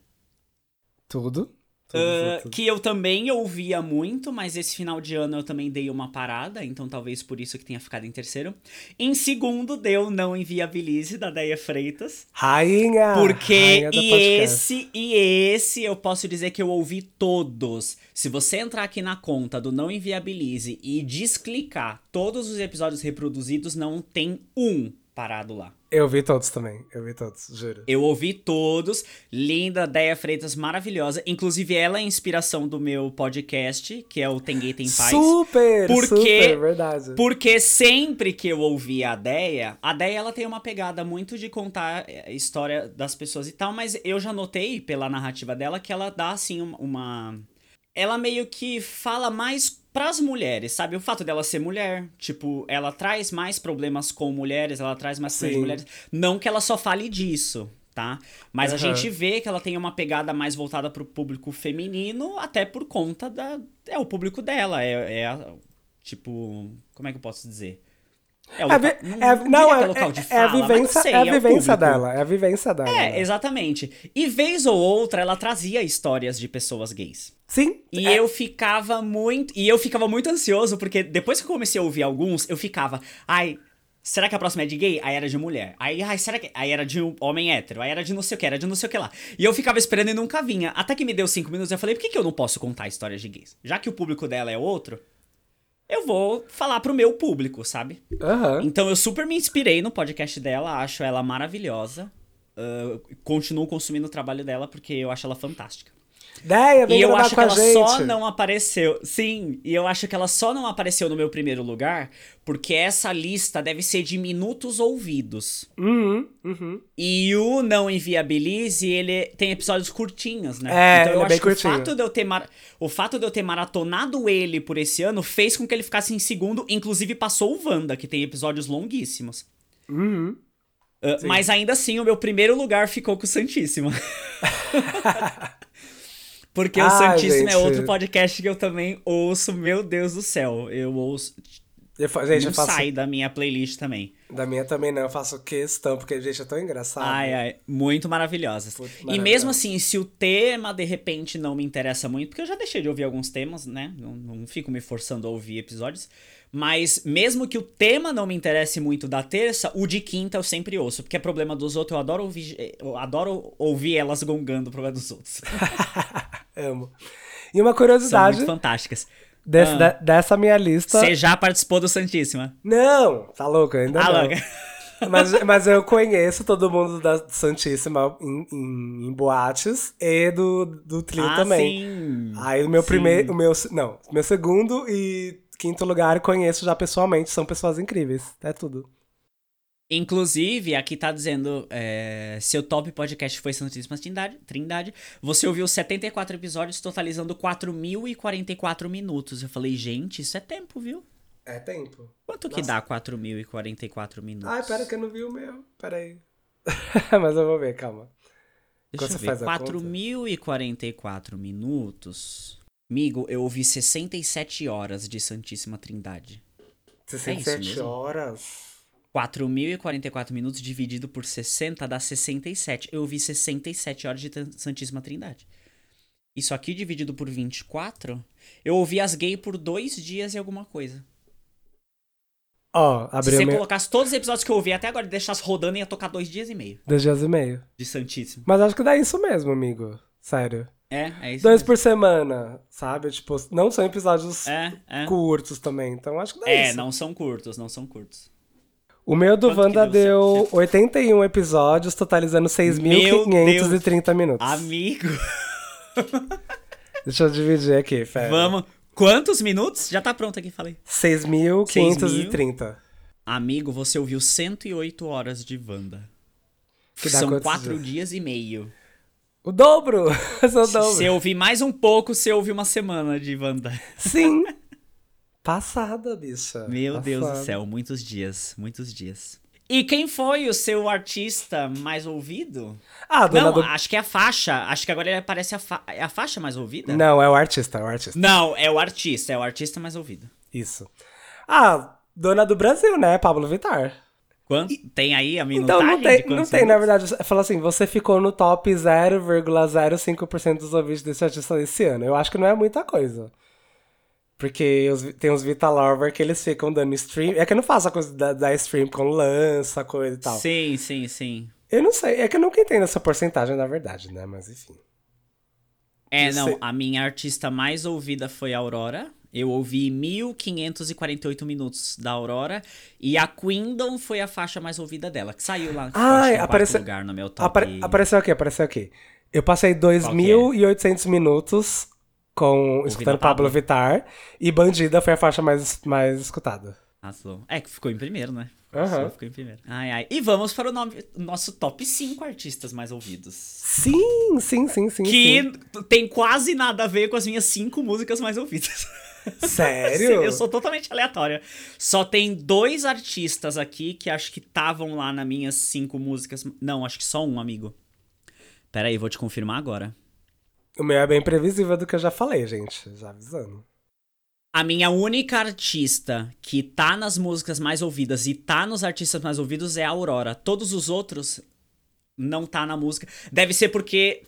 S1: Tudo.
S2: Ah, que eu também ouvia muito, mas esse final de ano eu também dei uma parada, então talvez por isso que tenha ficado em terceiro. Em segundo, deu Não Inviabilize, da Deia Freitas.
S1: Rainha!
S2: Porque,
S1: rainha
S2: e esse, e esse, eu posso dizer que eu ouvi todos. Se você entrar aqui na conta do Não Inviabilize e desclicar todos os episódios reproduzidos, não tem um parado lá.
S1: Eu vi todos também. Eu vi todos, juro.
S2: Eu ouvi todos. Linda, Deia Freitas, maravilhosa. Inclusive, ela é a inspiração do meu podcast, que é o Tem Tem Paz.
S1: Super!
S2: Porque-
S1: Super, verdade.
S2: Porque sempre que eu ouvia a Deia, a Deia ela tem uma pegada muito de contar é, a história das pessoas e tal, mas eu já notei pela narrativa dela que ela dá assim um- uma. Ela meio que fala mais pras mulheres, sabe? O fato dela ser mulher, tipo, ela traz mais problemas com mulheres, ela traz mais problemas
S1: Sim.
S2: mulheres. Não que ela só fale disso, tá? Mas a
S1: Aham.
S2: gente vê que ela tem uma pegada mais voltada pro público feminino, até por conta da. É o público dela, é, é a- tipo. Como é que eu posso dizer? É, o
S1: É,
S2: local,
S1: vi-
S2: não,
S1: é-
S2: não
S1: não, é,
S2: local de
S1: é, é
S2: fala,
S1: a vivência,
S2: sei,
S1: é a
S2: o
S1: vivência dela. É a vivência dela.
S2: É,
S1: né?
S2: exatamente. E vez ou outra ela trazia histórias de pessoas gays.
S1: Sim.
S2: E
S1: é,
S2: eu ficava muito. E eu ficava muito ansioso, porque depois que eu comecei a ouvir alguns, eu ficava. Ai. Será que a próxima é de gay? Aí era de mulher. Aí, ai, será que. Aí era de um homem hétero. Aí era de não sei o que, era de não sei o que lá. E eu ficava esperando e nunca vinha. Até que me deu cinco minutos eu falei, por que, que eu não posso contar histórias de gays? Já que o público dela é outro, eu vou falar pro meu público, sabe?
S1: Aham.
S2: Então eu super me inspirei no podcast dela, acho ela maravilhosa. Ah, continuo consumindo o trabalho dela porque eu acho ela fantástica.
S1: Vem
S2: E eu acho que ela
S1: gente.
S2: só não apareceu. Sim, e eu acho que ela só não apareceu no meu primeiro lugar porque essa lista deve ser de minutos ouvidos.
S1: Uhum, uhum.
S2: E o Não Inviabilize, ele tem episódios curtinhos, né?
S1: É,
S2: então eu
S1: é
S2: acho que o
S1: curtinho.
S2: fato, de eu ter mar... o fato de eu ter maratonado ele por esse ano fez com que ele ficasse em segundo, inclusive passou o Wanda, que tem episódios longuíssimos.
S1: Uhum.
S2: Uh, mas ainda assim, o meu primeiro lugar ficou com o Santíssima. Porque o
S1: Ah,
S2: Santíssimo é
S1: gente.
S2: outro podcast que eu também ouço, meu Deus do céu. Eu ouço.
S1: Eu gente,
S2: não
S1: eu faço.
S2: sai da minha playlist também.
S1: Da minha também não, eu faço questão, porque, gente, é tão engraçado.
S2: Ai, ai, muito maravilhosas.
S1: Puta,
S2: E mesmo assim, se o tema de repente não me interessa muito, porque eu já deixei de ouvir alguns temas, né? Não, não fico me forçando a ouvir episódios. Mas mesmo que o tema não me interesse muito da terça, o de quinta eu sempre ouço. Porque é problema dos outros, eu adoro ouvir, eu adoro ouvir elas gongando o problema dos outros.
S1: Amo. E uma
S2: São
S1: curiosidade
S2: muito fantásticas.
S1: desse-
S2: Ah.
S1: da- dessa minha lista.
S2: Você já participou do Santíssima?
S1: Não, tá louco, ainda
S2: Ah,
S1: não.
S2: louca.
S1: Mas, mas eu conheço todo mundo da Santíssima em, em- em boates e do, do trio
S2: ah,
S1: também.
S2: sim.
S1: Aí o meu
S2: Sim.
S1: primeiro, o meu, não, meu segundo e quinto lugar conheço já pessoalmente, são pessoas incríveis, é tudo.
S2: Inclusive, aqui tá dizendo, é, seu top podcast foi Santíssima Trindade, Trindade. Você ouviu 74 episódios, totalizando 4.044 minutos. Eu falei, gente, isso é tempo, viu?
S1: É tempo.
S2: Quanto que
S1: Nossa.
S2: dá 4.044 minutos?
S1: Ai, pera que eu não vi o meu, pera aí. mas eu vou ver, calma.
S2: Deixa
S1: Enquanto
S2: eu ver,
S1: faz a conta.
S2: 4.044 minutos... Amigo, eu ouvi 67 horas de Santíssima Trindade.
S1: 67
S2: mesmo?
S1: horas.
S2: 4.044 minutos dividido por 60 dá 67. Eu ouvi 67 horas de Santíssima Trindade. Isso aqui dividido por 24, eu ouvi as gay por dois dias e alguma coisa.
S1: Ó,
S2: Se
S1: abriu
S2: você
S1: meu...
S2: colocasse todos os episódios que eu ouvi até agora e deixasse rodando, ia tocar dois dias e meio
S1: Dois dias e meio.
S2: de Santíssimo.
S1: Mas acho que dá isso mesmo, amigo. Sério.
S2: É, é isso.
S1: Dois
S2: mesmo.
S1: por semana, sabe? Tipo, não são episódios
S2: É, é.
S1: curtos também, então acho que dá
S2: É,
S1: isso.
S2: não são curtos, não são curtos.
S1: O meu do
S2: Quanto
S1: Wanda
S2: deu
S1: deu 81 episódios, totalizando
S2: Meu
S1: 6.530 minutos.
S2: Amigo,
S1: Deixa eu dividir aqui, Fé.
S2: vamos. Quantos minutos? Já tá pronto aqui, falei.
S1: 6.530.
S2: Amigo, você ouviu 108 horas de Wanda.
S1: Que dá
S2: São quatro
S1: dias?
S2: dias e meio.
S1: O dobro! Esse é o
S2: Se
S1: dobro.
S2: você ouvir mais um pouco, você ouve uma semana de Wanda.
S1: Sim. Passada, bicha.
S2: Meu Deus do
S1: Passada.
S2: céu, muitos dias, muitos dias. E quem foi o seu artista mais ouvido?
S1: Ah, dona
S2: Não,
S1: do...
S2: acho que é a faixa. Acho que agora ele aparece a, fa... é a faixa mais ouvida?
S1: Não, é o artista, é o artista.
S2: Não, é o artista, é o artista mais ouvido.
S1: Isso. Ah, dona do Brasil, né? Pablo Vittar.
S2: Quanto? Tem aí a
S1: Então
S2: minutagem
S1: não
S2: de
S1: tem, não tem, na verdade. Fala assim, você ficou no top 0,05% dos ouvintes desse artista desse ano. Eu acho que não é muita coisa. Porque os- tem uns Vita Lover que eles ficam dando stream. É que eu não faço a coisa da, da stream com lança, coisa e tal.
S2: Sim, sim, sim.
S1: Eu não sei, é que eu nunca entendo essa porcentagem, na verdade, né? Mas enfim.
S2: É, não, a minha artista mais ouvida foi a Aurora. Eu ouvi 1548 minutos da Aurora. E a Quindon foi a faixa mais ouvida dela, que saiu lá.
S1: Ai,
S2: é
S1: apareceu-
S2: lugar no meu top.
S1: Apare- apareceu aqui, apareceu aqui. Eu passei
S2: que é?
S1: 2.800 minutos com escutando Pablo. Vittar. E Bandida foi a faixa mais, mais escutada.
S2: Arrasou. É, que ficou em primeiro, né?
S1: Aham.
S2: Só Ficou em primeiro. Ai, ai. E vamos para o nome- nosso top 5 artistas mais ouvidos.
S1: Sim, sim, sim, sim.
S2: que
S1: sim.
S2: tem quase nada a ver com as minhas 5 músicas mais ouvidas.
S1: Sério?
S2: Eu sou totalmente aleatória. Só tem dois artistas aqui que acho que estavam lá nas minhas cinco músicas. Não, acho que só um, amigo. Pera aí, vou te confirmar agora.
S1: O meu é bem previsível do que eu já falei, gente. Já avisando.
S2: A minha única artista que tá nas músicas mais ouvidas e tá nos artistas mais ouvidos é a Aurora. Todos os outros não tá na música. Deve ser porque,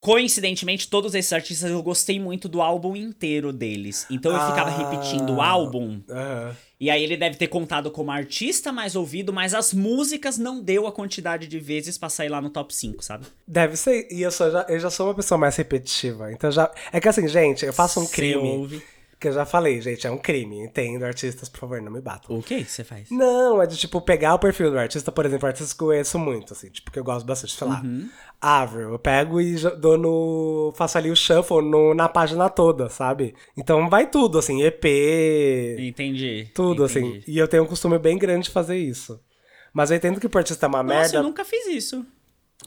S2: coincidentemente, todos esses artistas eu gostei muito do álbum inteiro deles. Então eu ficava
S1: Ah.
S2: repetindo o álbum.
S1: Aham.
S2: E aí ele deve ter contado como artista mais ouvido, mas as músicas não deu a quantidade de vezes pra sair lá no top 5, sabe?
S1: Deve ser. E eu, sou, já, eu já sou uma pessoa mais repetitiva. Então já. É que assim, gente, eu faço um
S2: Cê
S1: crime.
S2: ouve.
S1: Que eu já falei, gente, é um crime. Entendo, artistas, por favor, não me batam.
S2: O que você faz?
S1: Não, é de tipo pegar o perfil do artista, por exemplo, artistas que eu conheço muito, assim, tipo, que eu gosto bastante, sei lá.
S2: Uhum.
S1: Avril, eu pego e dou no. faço ali o shuffle no, na página toda, sabe? Então vai tudo, assim, EP,
S2: Entendi.
S1: tudo,
S2: entendi.
S1: assim. E eu tenho um costume bem grande de fazer isso. Mas eu entendo que pro artista é uma
S2: Nossa,
S1: merda.
S2: eu nunca fiz isso.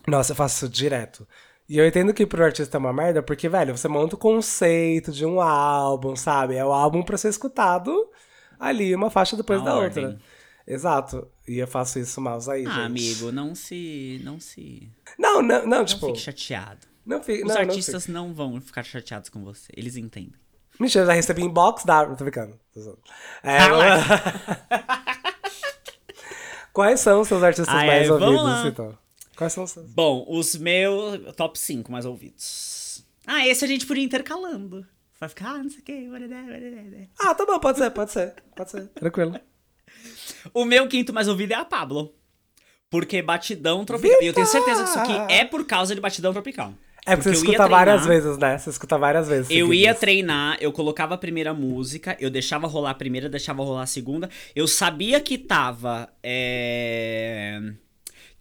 S1: Nossa, eu faço isso direto. E eu entendo que pro artista é uma merda, porque, velho, você monta o conceito de um álbum, sabe? É o álbum pra ser escutado ali, uma faixa depois
S2: Na
S1: da
S2: ordem.
S1: outra. Exato. E eu faço isso mouse aí,
S2: Ah,
S1: gente.
S2: amigo, não se. Não se.
S1: Não, não, não,
S2: Não
S1: tipo.
S2: fique chateado.
S1: Não, fi,
S2: Os
S1: não,
S2: artistas
S1: não,
S2: não, vão ficar chateados com você. Eles entendem.
S1: Mentira, já recebi inbox da. Tô zoando. É, Quais são os seus artistas
S2: Ah,
S1: mais
S2: é,
S1: ouvidos,
S2: lá.
S1: então? Quais são os seus?
S2: Bom, os meus top 5 mais ouvidos. Ah, esse a gente podia ir intercalando. Vai ficar, ah, não sei o que.
S1: Ah, tá bom, pode ser, pode ser. Pode ser. Tranquilo.
S2: O meu quinto mais ouvido é a Pablo. Porque Batidão Tropical. E eu tenho certeza que isso aqui é por causa de Batidão Tropical.
S1: É porque você
S2: eu ia
S1: escuta várias vezes, né? Você escuta várias vezes.
S2: Eu ia treinar, eu colocava a primeira música, eu deixava rolar a primeira, deixava rolar a segunda. Eu sabia que tava. é,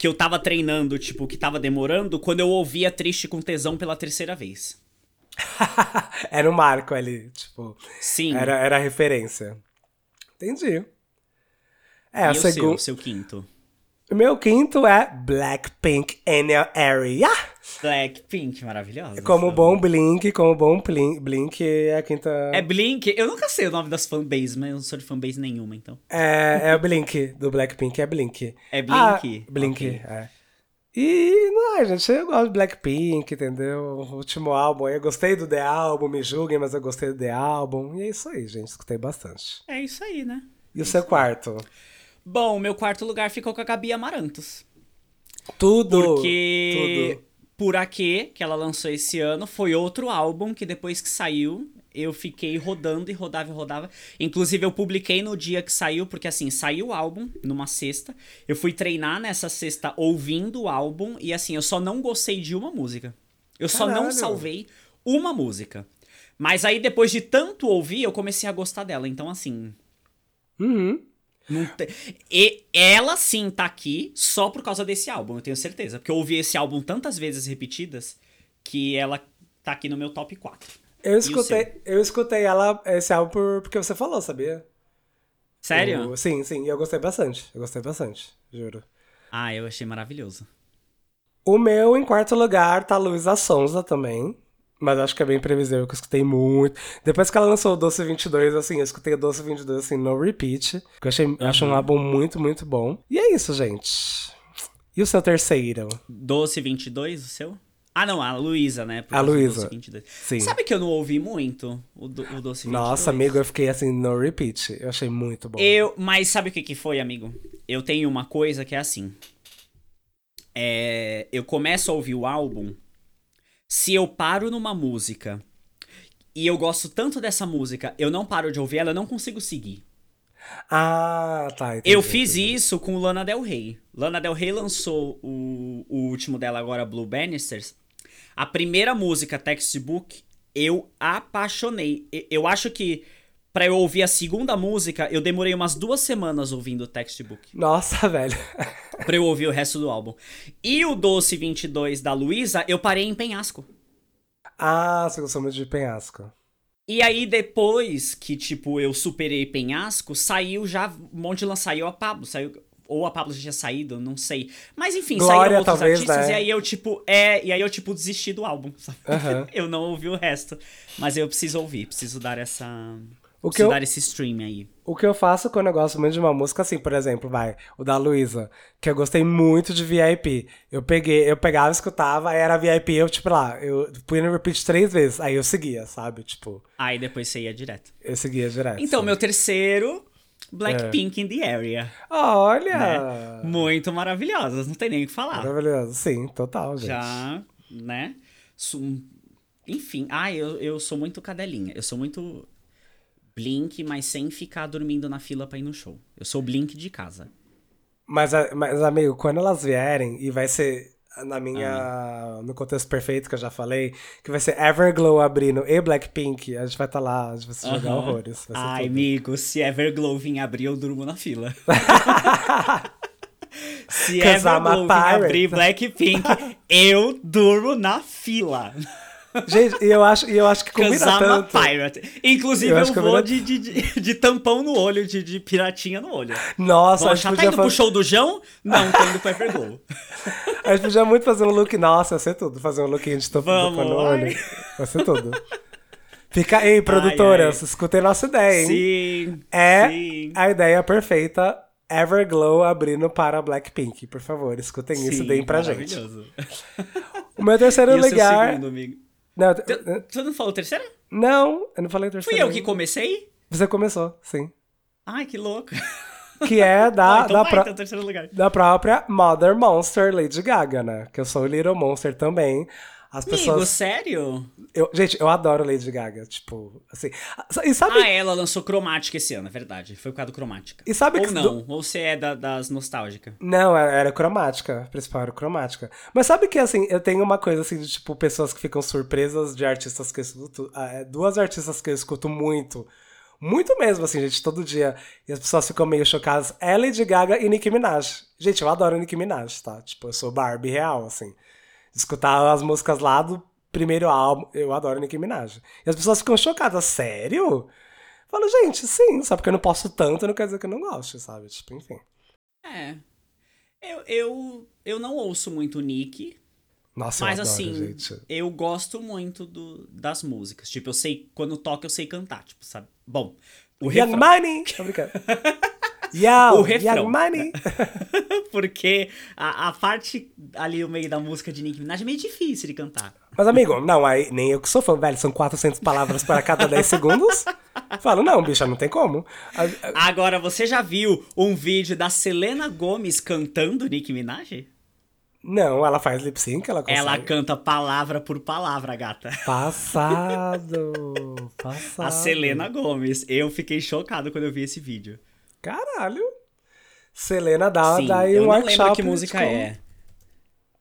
S2: Que eu tava treinando, tipo, que tava demorando, quando eu ouvia Triste com Tesão pela terceira vez.
S1: era um marco ali, tipo.
S2: Sim.
S1: Era, era a referência. Entendi. É,
S2: e
S1: a
S2: o seu,
S1: segunda.
S2: o seu quinto?
S1: O meu quinto é Blackpink in Your Area.
S2: Blackpink, maravilhosa.
S1: Como bom Blink, como bom Blink, Blink é a quinta.
S2: É Blink, eu nunca sei o nome das fanbases, mas eu não sou de fanbase nenhuma, então.
S1: É, é o Blink, do Blackpink, é Blink.
S2: É Blink?
S1: Ah, Blink,
S2: Ok.
S1: é. E, não, gente, eu gosto de Blackpink, entendeu? O último álbum, eu gostei do The Album, me julguem, mas eu gostei do The Album. E é isso aí, gente, escutei bastante.
S2: É isso aí, né?
S1: E o seu quarto?
S2: Bom, meu quarto lugar ficou com a Gabi Amarantos.
S1: Tudo!
S2: Porque
S1: Tudo.
S2: Por Aqui, que ela lançou esse ano, foi outro álbum que depois que saiu, eu fiquei rodando e rodava e rodava. Inclusive, eu publiquei no dia que saiu, porque assim, saiu o álbum numa sexta. Eu fui treinar nessa sexta ouvindo o álbum, e assim, eu só não gostei de uma música. Eu só não
S1: Caralho.
S2: salvei uma música. Mas aí, depois de tanto ouvir, eu comecei a gostar dela. Então, assim,
S1: Uhum.
S2: Te- E ela sim tá aqui só por causa desse álbum, eu tenho certeza. Porque eu ouvi esse álbum tantas vezes repetidas que ela tá aqui no meu top 4.
S1: Eu escutei, eu escutei ela, esse álbum, por, porque você falou, sabia?
S2: Sério?
S1: Eu- sim, sim, e eu gostei bastante. Eu gostei bastante, juro.
S2: Ah, eu achei maravilhoso.
S1: O meu, em quarto lugar, tá Luísa Sonza também. Mas acho que é bem previsível, que eu escutei muito. Depois que ela lançou o Doce 22, assim, eu escutei o Doce 22, assim, no repeat. Que eu achei, eu acho um álbum muito, muito bom. E é isso, gente. E o seu terceiro?
S2: Doce 22, o seu? Ah, não, a Luísa, né?
S1: A Luísa.
S2: Doce 22.
S1: Sim.
S2: Sabe que eu não ouvi muito o, do, o Doce 22?
S1: Nossa, amigo, eu fiquei assim, no repeat. Eu achei muito bom.
S2: Eu, mas sabe o que que foi, amigo? Eu tenho uma coisa que é assim. É, eu começo a ouvir o álbum. Se eu paro numa música e eu gosto tanto dessa música, eu não paro de ouvir ela, eu não consigo seguir.
S1: Ah, tá. entendi,
S2: Eu fiz
S1: entendi.
S2: isso com Lana Del Rey. Lana Del Rey lançou o, o último dela agora, Blue Bannisters. A primeira música, Textbook, eu apaixonei. Eu acho que pra eu ouvir a segunda música, eu demorei umas duas semanas ouvindo o Textbook.
S1: Nossa, velho.
S2: pra eu ouvir o resto do álbum. E o Doce 22 da Luísa, eu parei em Penhasco.
S1: Ah, você gostou muito de penhasco.
S2: E aí, depois que, tipo, eu superei Penhasco, saiu já um monte de lançar. Saiu a Pablo, saiu. Ou a Pablo já tinha saído, não sei. Mas enfim,
S1: Glória,
S2: saíram outros
S1: talvez,
S2: artistas.
S1: né?
S2: E aí eu, tipo, é. E aí eu, tipo, desisti do álbum. sabe?
S1: Aham.
S2: eu não ouvi o resto. Mas eu preciso ouvir, preciso dar essa.
S1: O que eu-
S2: dar esse stream aí.
S1: O que eu faço quando eu gosto muito de uma música, assim, por exemplo, vai, o da Luísa, que eu gostei muito de VIP. Eu peguei, eu pegava, escutava, aí era VIP, eu, tipo, lá, eu punha no repeat três vezes, aí eu seguia, sabe? Tipo,
S2: Aí depois você ia direto.
S1: eu seguia direto.
S2: Então,
S1: sim.
S2: meu terceiro.
S1: É.
S2: Blackpink in the Area.
S1: Olha!
S2: né? Muito maravilhosas, não tem nem o que falar.
S1: Maravilhoso, sim, total, gente.
S2: Já, né? Enfim, ah, eu, eu sou muito cadelinha. Eu sou muito Blink, mas sem ficar dormindo na fila pra ir no show. Eu sou Blink de casa.
S1: Mas, mas, amigo, quando elas vierem, e vai ser na
S2: Ah.
S1: minha. no contexto perfeito que eu já falei, que vai ser Everglow abrindo e Blackpink, a gente vai estar lá, a gente vai se jogar horrores.
S2: Ai,
S1: tudo.
S2: amigo, se Everglow vir abrir, eu durmo na fila. se Everglow vir abrir Blackpink, eu durmo na fila.
S1: Gente, e eu acho, e eu acho que combina
S2: I'm a
S1: tanto.
S2: pirate. Inclusive,
S1: Eu
S2: eu,
S1: que
S2: vou
S1: combina-
S2: de, de, de, tampão no olho, de, de piratinha no olho.
S1: Nossa, gente,
S2: achar, tá indo pro show do João? Não, tô indo pro Everglow.
S1: a gente podia muito fazer um look. Nossa, vai ser tudo. Fazer um lookinho de
S2: Vamos,
S1: no olho. Vai ser tudo. Fica aí, produtoras, escutem nossa ideia, hein?
S2: Sim.
S1: É
S2: sim.
S1: a ideia perfeita. Everglow abrindo para Blackpink. Por favor, escutem isso e
S2: Sim,
S1: deem pra gente.
S2: maravilhoso.
S1: O meu terceiro lugar.
S2: segundo?
S1: Não,
S2: Tu, tu não falou o terceiro?
S1: não, eu não falei o
S2: Fui eu que comecei?
S1: Você começou, sim.
S2: Ai, que louco.
S1: Que é da,
S2: Ah, então
S1: da,
S2: vai,
S1: pró-
S2: então, lugar.
S1: da própria Mother Monster Lady Gaga, né? Que eu sou o Little Monster também. As
S2: Amigo,
S1: pessoas.
S2: sério?
S1: Eu, gente, eu adoro Lady Gaga. Tipo, assim. E sabe.
S2: Ah, ela lançou Cromática esse ano, é verdade. Foi por causa do Cromática.
S1: E sabe
S2: Ou
S1: que-
S2: não, ou você é da- das nostálgicas.
S1: Não, era era cromática. A principal era cromática. Mas sabe que, assim, eu tenho uma coisa, assim, de, tipo, pessoas que ficam surpresas de artistas que eu escuto. ah, é, duas artistas que eu escuto muito. Muito mesmo, assim, gente, todo dia. E as pessoas ficam meio chocadas. É Lady Gaga e Nicki Minaj. Gente, eu adoro Nicki Minaj, tá? Tipo, eu sou Barbie real, assim. Escutar as músicas lá do primeiro álbum, eu adoro Nicki Minaj. E as pessoas ficam chocadas. Sério? Eu Falo, gente, sim, só porque eu não posso tanto, não quer dizer que eu não gosto, sabe? Tipo, enfim.
S2: É. Eu, eu, eu não ouço muito Nick,
S1: Nossa,
S2: mas
S1: eu adoro,
S2: assim,
S1: gente.
S2: eu gosto muito do, das músicas. Tipo, eu sei, quando toca, eu sei cantar, tipo, sabe? Bom, o
S1: Young
S2: refrão.
S1: Money! Brincando. Yo,
S2: O refrão.
S1: Money!
S2: Porque a, a parte ali no meio da música de Nicki Minaj é meio difícil de cantar.
S1: Mas, amigo, não, aí nem eu que sou fã, velho, são 400 palavras para cada 10 segundos. Falo, não, bicha, não tem como.
S2: Agora, você já viu um vídeo da Selena Gomes cantando Nicki Minaj?
S1: Não, ela faz lip sync, ela consegue.
S2: Ela canta palavra por palavra, gata.
S1: Passado, passado.
S2: A Selena Gomes. Eu fiquei chocado quando eu vi esse vídeo.
S1: Caralho. Selena dá,
S2: Sim,
S1: dá aí
S2: eu
S1: um
S2: não lembro que música é.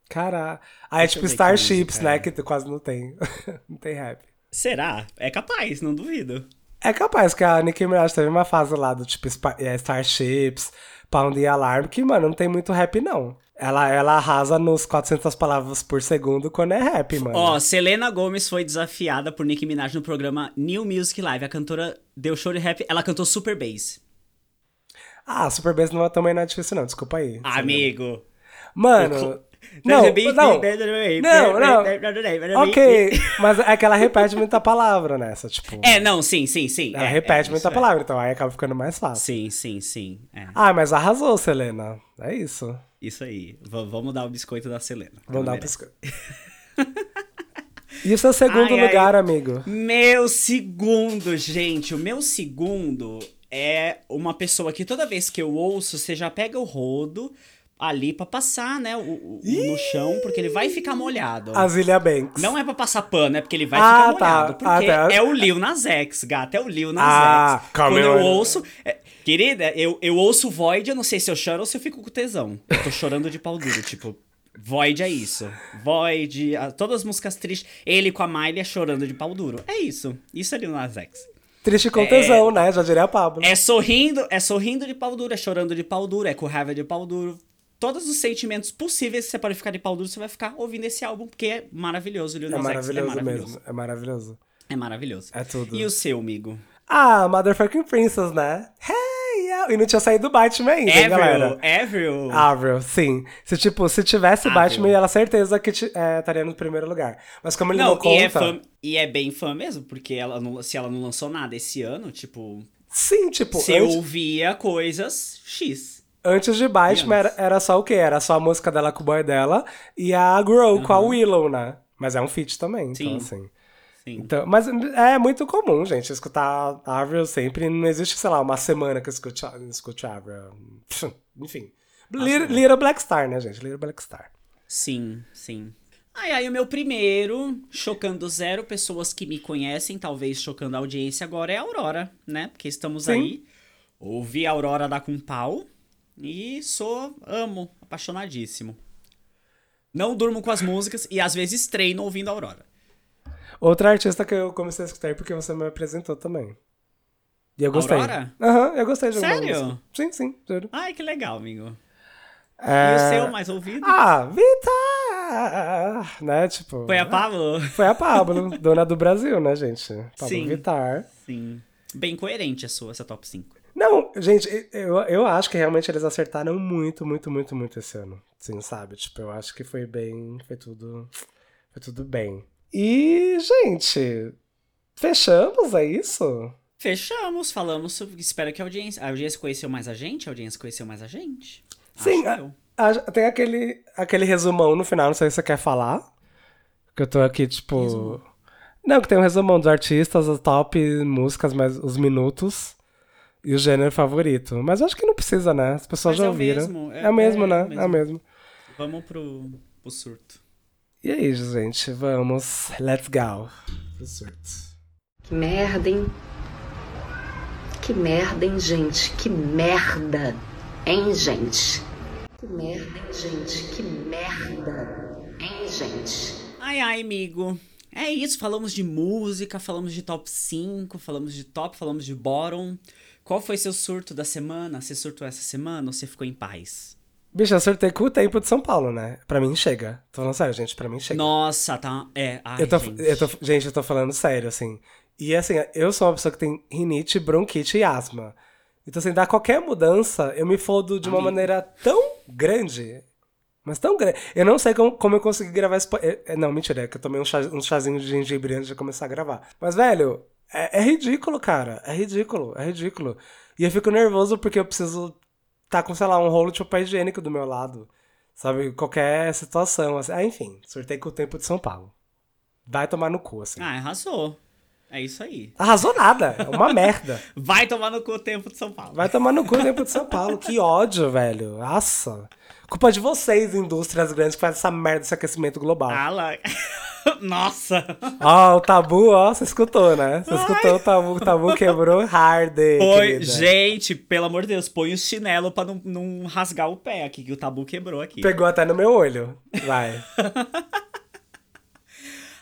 S1: Caralho. Aí é tipo
S2: que
S1: Starships, né?
S2: é.
S1: Que tu quase não tem. não tem rap.
S2: Será? É capaz, não duvido.
S1: É capaz que a Nicki Minaj teve uma fase lá do tipo é, Starships, Pound the Alarm, que, mano, não tem muito rap, não. Ela, ela arrasa nos 400 palavras por segundo quando é rap, mano.
S2: Ó, Selena Gomes foi desafiada por Nicki Minaj no programa New Music Live. A cantora deu show de rap, ela cantou Super Bass.
S1: Ah, Super Bass não, também não é difícil, não. Desculpa aí.
S2: Amigo.
S1: Mano. Não, não. Não, não. Ok, mas é que ela repete muita palavra nessa, tipo.
S2: É, não, sim, sim, sim.
S1: Ela
S2: é,
S1: repete
S2: é,
S1: muita
S2: é.
S1: palavra, então aí acaba ficando mais fácil.
S2: Sim, sim, sim. É.
S1: Ah, mas arrasou, Selena. É isso.
S2: Isso aí. V- vamos dar o biscoito da Selena.
S1: Vamos dar
S2: merece.
S1: pisco. E o seu segundo
S2: Ai, ai.
S1: lugar, amigo?
S2: Meu segundo, gente. O meu segundo é uma pessoa que toda vez que eu ouço, você já pega o rodo ali pra passar, né, o, o- no chão, porque ele vai ficar molhado.
S1: Azilia Banks.
S2: Não é pra passar pano, é porque ele vai
S1: Ah,
S2: ficar
S1: tá.
S2: molhado. Porque
S1: Ah, tá.
S2: é o Lil Nas X, gata. É o Lil Nas
S1: Ah,
S2: X. Quando eu
S1: eu-
S2: ouço... é, querida, eu, eu ouço Void, eu não sei se eu choro ou se eu fico com tesão. Eu tô chorando de pau duro, tipo... Void é isso. Void, a- todas as músicas tristes. Ele com a Miley é chorando de pau duro. É isso. Isso é Lil Nas X.
S1: Triste com tesão, né? Já diria a Pablo.
S2: É sorrindo, é sorrindo de pau duro, é chorando de pau duro, é com raiva de pau duro. Todos os sentimentos possíveis que você pode ficar de pau duro, você vai ficar ouvindo esse álbum, porque é maravilhoso. Lil
S1: É
S2: Nas X
S1: maravilhoso,
S2: é maravilhoso
S1: mesmo. É maravilhoso.
S2: É maravilhoso.
S1: É tudo.
S2: E o seu, amigo?
S1: Ah, Motherfucking Princess, né? Hey. E não tinha saído do Batman ainda, hein, galera.
S2: Avril, Avril.
S1: Avril, sim. Se, tipo, se tivesse
S2: Avril.
S1: Batman, ela certeza que é, estaria no primeiro lugar. Mas como ele não,
S2: não,
S1: conta...
S2: e é, fã, e é bem fã mesmo, porque ela não- se ela não lançou nada esse ano, tipo,
S1: Sim, tipo,
S2: você
S1: antes,
S2: ouvia coisas X.
S1: antes de Batman era, era só o quê? Era só a música dela com o boy dela e a Grow com a Willow, né? Mas é um feat também,
S2: Sim.
S1: então assim...
S2: Sim.
S1: Então, mas é muito comum, gente, escutar Avril sempre. Não existe, sei lá, uma semana que eu escute, escute Avril. Enfim. Little, Little Black Star, né, gente? Little Black Star.
S2: Sim, sim. Ai, aí o meu primeiro, chocando zero pessoas que me conhecem, talvez chocando a audiência agora, é a Aurora, né? Porque estamos
S1: Sim.
S2: aí. Ouvi a Aurora dar com pau e sou, amo, apaixonadíssimo. Não durmo com as músicas e às vezes treino ouvindo a Aurora.
S1: Outra artista que eu comecei a escutar porque você me apresentou também. E eu gostei.
S2: Aurora?
S1: Aham, eu gostei de alguma
S2: Sério?
S1: Sim, sim, juro.
S2: Ai, que legal, amigo.
S1: É...
S2: E o seu mais ouvido?
S1: Ah, Vitar! Né, tipo...
S2: Foi a Pablo?
S1: Foi a Pablo, dona do Brasil, né, gente? Pablo
S2: Sim.
S1: Vittar.
S2: Sim. Bem coerente a sua, essa top 5.
S1: Não, gente, eu, eu acho que realmente eles acertaram muito, muito, muito, muito esse ano. Sim, sabe? Tipo, eu acho que foi bem. Foi tudo. Foi tudo bem. E, gente, fechamos, é isso?
S2: Fechamos, falamos sobre. Espero que a audiência. A audiência conheceu mais a gente? A audiência conheceu mais a gente?
S1: Sim, a-
S2: eu.
S1: Ah, tem aquele, aquele resumão no final, não sei se você quer falar. Que eu tô aqui, tipo. Não, que tem um resumão dos artistas, as top músicas, mas os minutos e o gênero favorito. Mas acho que não precisa, né? As pessoas
S2: Mas
S1: já
S2: é o
S1: ouviram.
S2: mesmo,
S1: É,
S2: é-
S1: o mesmo,
S2: é
S1: né?
S2: o
S1: É o
S2: mesmo.
S1: mesmo.
S2: Vamos pro, pro surto.
S1: E aí, gente, vamos. Let's go. Surto.
S4: Que merda, hein? Que merda, hein, gente? Que merda, hein, gente? Que merda, hein, gente? Que merda, hein, gente?
S2: Ai, ai, amigo. É isso, falamos de música, falamos de top 5, falamos de top, falamos de bottom. Qual foi seu surto da semana? Você surtou essa semana ou você ficou em paz?
S1: Bicho, eu surtei com o tempo de São Paulo, né? Pra mim chega. Tô falando sério, gente, pra mim chega.
S2: Nossa, tá. É, ai,
S1: eu tô,
S2: gente.
S1: Eu tô, gente, eu tô falando sério, assim. E assim, eu sou uma pessoa que tem rinite, bronquite e asma. Então, assim, dá qualquer mudança, eu me fodo de uma maneira tão grande. Mas tão grande. Eu não sei como, como eu consegui gravar esse. é- Não, mentira, é que eu tomei um, chá, um chazinho de gengibre antes de começar a gravar. Mas, velho, é, é ridículo, cara. É ridículo, é ridículo. E eu fico nervoso porque eu preciso tá com, sei lá, um rolo de papel higiênico do meu lado. Sabe? Qualquer situação. Assim. Ah, enfim, sorteio com o tempo de São Paulo. Vai tomar no cu, assim.
S2: Ah, arrasou. É isso aí.
S1: Arrasou nada. É uma merda.
S2: Vai tomar no cu o tempo de São Paulo.
S1: Vai tomar no cu o tempo de São Paulo. Que ódio, velho. Nossa. Culpa de vocês, indústrias grandes, que fazem essa merda desse aquecimento global.
S2: Ah lá. Nossa.
S1: Ó, o tabu, ó, você escutou, né? Você escutou o tabu, o tabu quebrou hard,
S2: Põe, gente, pelo amor de Deus, põe o chinelo pra não, não rasgar o pé aqui, que o tabu quebrou aqui.
S1: Pegou até no meu olho. Vai.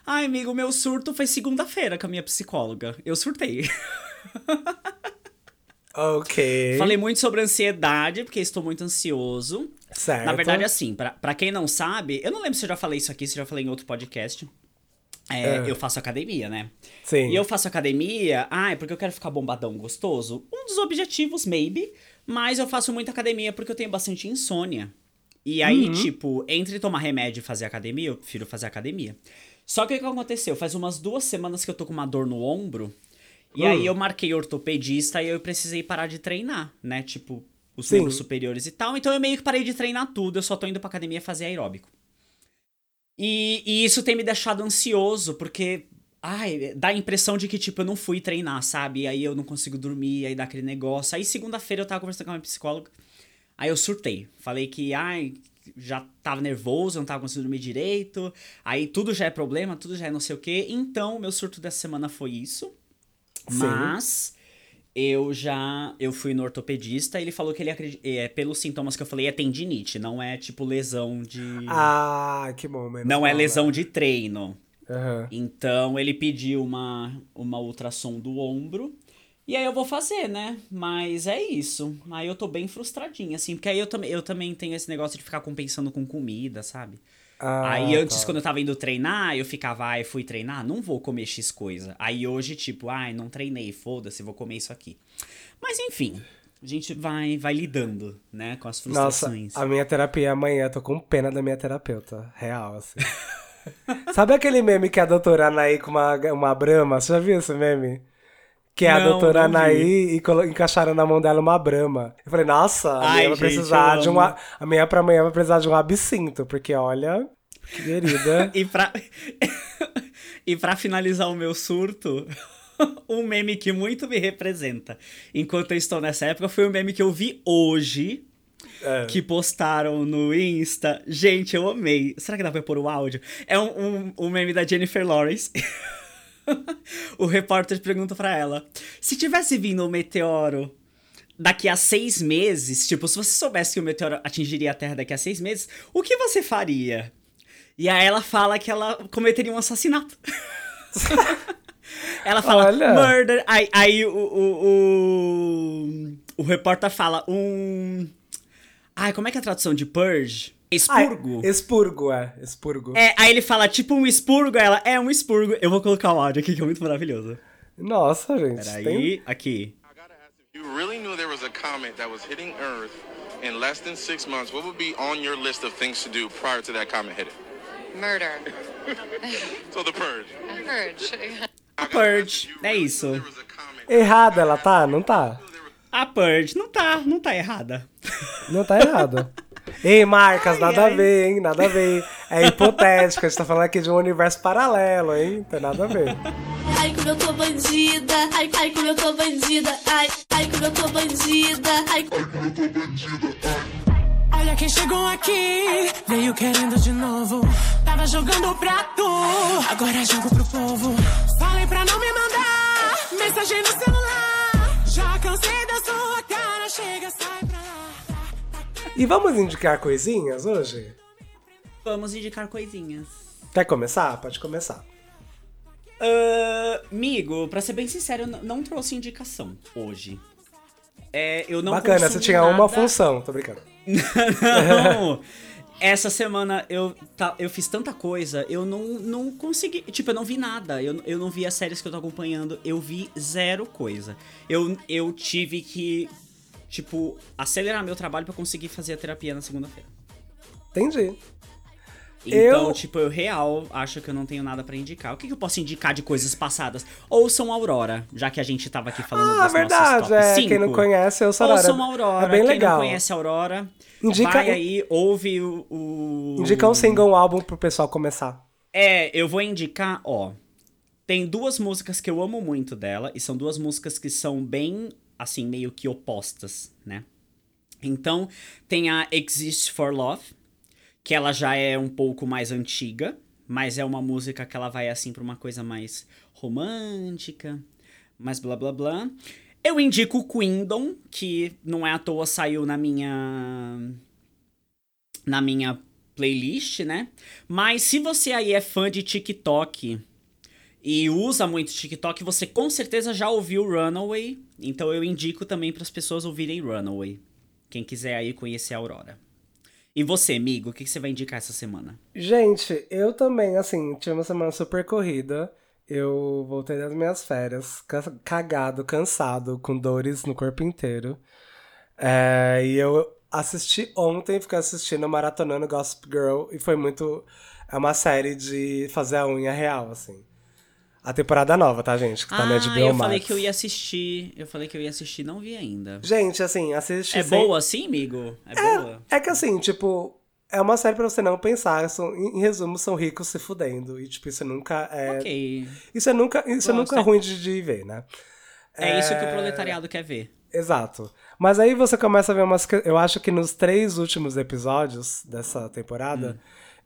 S2: Ai, amigo, meu surto foi segunda-feira com a minha psicóloga. Eu surtei.
S1: Ok.
S2: Falei muito sobre ansiedade, porque estou muito ansioso.
S1: Certo.
S2: Na verdade, assim, pra, pra quem não sabe, eu não lembro se eu já falei isso aqui, se eu já falei em outro podcast. É,
S1: É.
S2: Eu faço academia, né?
S1: Sim.
S2: E eu faço academia, ah, é porque eu quero ficar bombadão gostoso. Um dos objetivos, maybe. Mas eu faço muita academia porque eu tenho bastante insônia. E aí, tipo, entre tomar remédio e fazer academia, eu prefiro fazer academia. Só que o que aconteceu? Faz umas duas semanas que eu tô com uma dor no ombro. E
S1: Hum.
S2: aí eu marquei ortopedista e eu precisei parar de treinar, né? Tipo, os
S1: Sim.
S2: membros superiores e tal. Então eu meio que parei de treinar tudo. Eu só tô indo pra academia fazer aeróbico. E, e isso tem me deixado ansioso, porque. Ai, dá a impressão de que, tipo, eu não fui treinar, sabe? Aí eu não consigo dormir, aí dá aquele negócio. Aí segunda-feira eu tava conversando com a minha psicóloga. Aí eu surtei. Falei que, ai, já tava nervoso, eu não tava conseguindo dormir direito. Aí tudo já é problema, tudo já é não sei o quê. Então, o meu surto dessa semana foi isso.
S1: Sim.
S2: Mas eu já eu fui no ortopedista e ele falou que ele acredita, é, pelos sintomas que eu falei é tendinite, não é tipo lesão de
S1: Ah, que bom, menos
S2: não é
S1: mal,
S2: lesão
S1: né?
S2: de treino.
S1: Aham.
S2: Então ele pediu uma uma ultrassom do ombro. E aí eu vou fazer, né? Mas é isso. Aí eu tô bem frustradinha, assim, porque aí eu, também eu também tenho esse negócio de ficar compensando com comida, sabe?
S1: Ah,
S2: Aí antes,
S1: tá.
S2: quando eu tava indo treinar, eu ficava, ai, fui treinar, não vou comer X coisa. Aí hoje, tipo, ai, não treinei, foda-se, vou comer isso aqui. Mas enfim, a gente vai, vai lidando, né, com as
S1: Nossa,
S2: frustrações.
S1: a minha terapia é amanhã, eu tô com pena da minha terapeuta. Real, assim. Sabe aquele meme que a doutora Anaí com uma, uma brama? Você já viu esse meme? Que é a
S2: Não,
S1: doutora
S2: não.
S1: Anaí e encaixaram na mão dela uma brama. Eu falei, nossa, a
S2: Ai,
S1: minha vai
S2: gente,
S1: precisar
S2: eu
S1: de uma. Amanhã pra amanhã vai precisar de um absinto, porque olha, querida.
S2: E pra, e pra finalizar o meu surto, um meme que muito me representa enquanto eu estou nessa época foi um meme que eu vi hoje.
S1: É.
S2: que postaram no Insta. Gente, eu amei. Será que dá pra pôr o áudio? É um, um, um meme da Jennifer Lawrence. o repórter pergunta pra ela: se tivesse vindo um meteoro daqui a seis meses, tipo, se você soubesse que o meteoro atingiria a Terra daqui a seis meses, o que você faria? E aí ela fala que ela cometeria um assassinato. ela fala
S1: Olha.
S2: murder. Aí, aí o, o, o, o repórter fala um. Ai, como é que é a tradução de purge? Expurgo.
S1: Ai, expurgo, é. Expurgo.
S2: É, aí ele fala tipo um expurgo, ela é um expurgo. Eu vou colocar o áudio aqui que é muito maravilhoso.
S1: Nossa, gente.
S2: Peraí,
S1: Tem...
S2: aqui.
S5: You really knew there was a comet that was hitting Earth in less than six months, what would be on your list of things to do prior to that comet hitting?
S6: Murder.
S5: So the purge.
S6: Purge.
S2: A Purge, é isso.
S5: A.
S1: Errada ela tá? Não tá?
S2: A Purge, não tá, não tá errada.
S1: Não tá errado. Ei, marcas,
S2: Ai,
S1: nada
S2: ai.
S1: a ver, hein? Nada a ver. É hipotético, a gente tá falando aqui de um universo paralelo, hein? Não tem nada a ver.
S7: Ai, como eu tô bandida. Ai, ai, como eu tô bandida. Ai, ai, como eu tô bandida. Ai,
S8: Olha quem chegou aqui, veio querendo de novo. Tava jogando pra tu, agora jogo pro povo. Falei pra não me mandar mensagem no celular. Já cansei da sua cara, chega, sai pra lá.
S1: E vamos indicar coisinhas hoje?
S2: Vamos indicar coisinhas.
S1: Quer começar? Pode começar.
S2: Ah, amigo, pra ser bem sincero, eu não trouxe indicação hoje. É, eu não
S1: Bacana, você tinha uma
S2: nada-
S1: função, tô brincando.
S2: Não! Essa semana eu, tá, eu fiz tanta coisa, eu não, não consegui. Tipo, eu não vi nada. Eu, eu não vi as séries que eu tô acompanhando. Eu vi zero coisa. Eu, eu tive que, tipo, acelerar meu trabalho pra conseguir fazer a terapia na segunda-feira.
S1: Entendi.
S2: Então,
S1: Eu-
S2: tipo, eu real acho que eu não tenho nada pra indicar. O que, que eu posso indicar de coisas passadas? Ouçam Aurora, já que a gente tava aqui falando
S1: Ah,
S2: dos
S1: verdade,
S2: nossos top
S1: é.
S2: 5.
S1: Quem não conhece, eu Aurora.
S2: Ouçam Aurora.
S1: É bem
S2: Quem
S1: legal.
S2: não conhece Aurora,
S1: Indica-
S2: vai aí, ouve o... o...
S1: Indica um single álbum pro pessoal começar.
S2: É, eu vou indicar, ó. Tem duas músicas que eu amo muito dela, e são duas músicas que são bem, assim, meio que opostas, né? Então, tem a Exist for Love, que ela já é um pouco mais antiga, mas é uma música que ela vai, assim, pra uma coisa mais romântica, mais blá blá blá. Eu indico o Queendom, que não é à toa saiu na minha na minha playlist, né? Mas se você aí é fã de TikTok e usa muito TikTok, você com certeza já ouviu Runaway. Então eu indico também para as pessoas ouvirem Runaway. Quem quiser aí conhecer a Aurora. E você, amigo, o que você vai indicar essa semana?
S1: Gente, eu também, assim, tive uma semana super corrida. Eu voltei das minhas férias, ca- cagado, cansado, com dores no corpo inteiro. É, e eu assisti ontem, fiquei assistindo, maratonando Gossip Girl, e foi muito. É uma série de fazer a unha real, assim. A temporada nova, tá, gente? Que tá na
S2: ah,
S1: HBO
S2: eu
S1: Max.
S2: falei que eu ia assistir. Eu falei que eu ia assistir, não vi ainda.
S1: Gente, assim, assiste
S2: É
S1: sem-
S2: boa assim, amigo? É, boa?
S1: É que assim, tipo, é uma série pra você não pensar. São, em resumo, são ricos se fudendo. E, tipo, isso nunca é.
S2: Ok.
S1: Isso é nunca, isso é
S2: Gosto,
S1: nunca
S2: é.
S1: ruim de, de ver, né?
S2: É isso que o proletariado quer ver.
S1: Exato. Mas aí você começa a ver umas. Eu acho que nos três últimos episódios dessa temporada,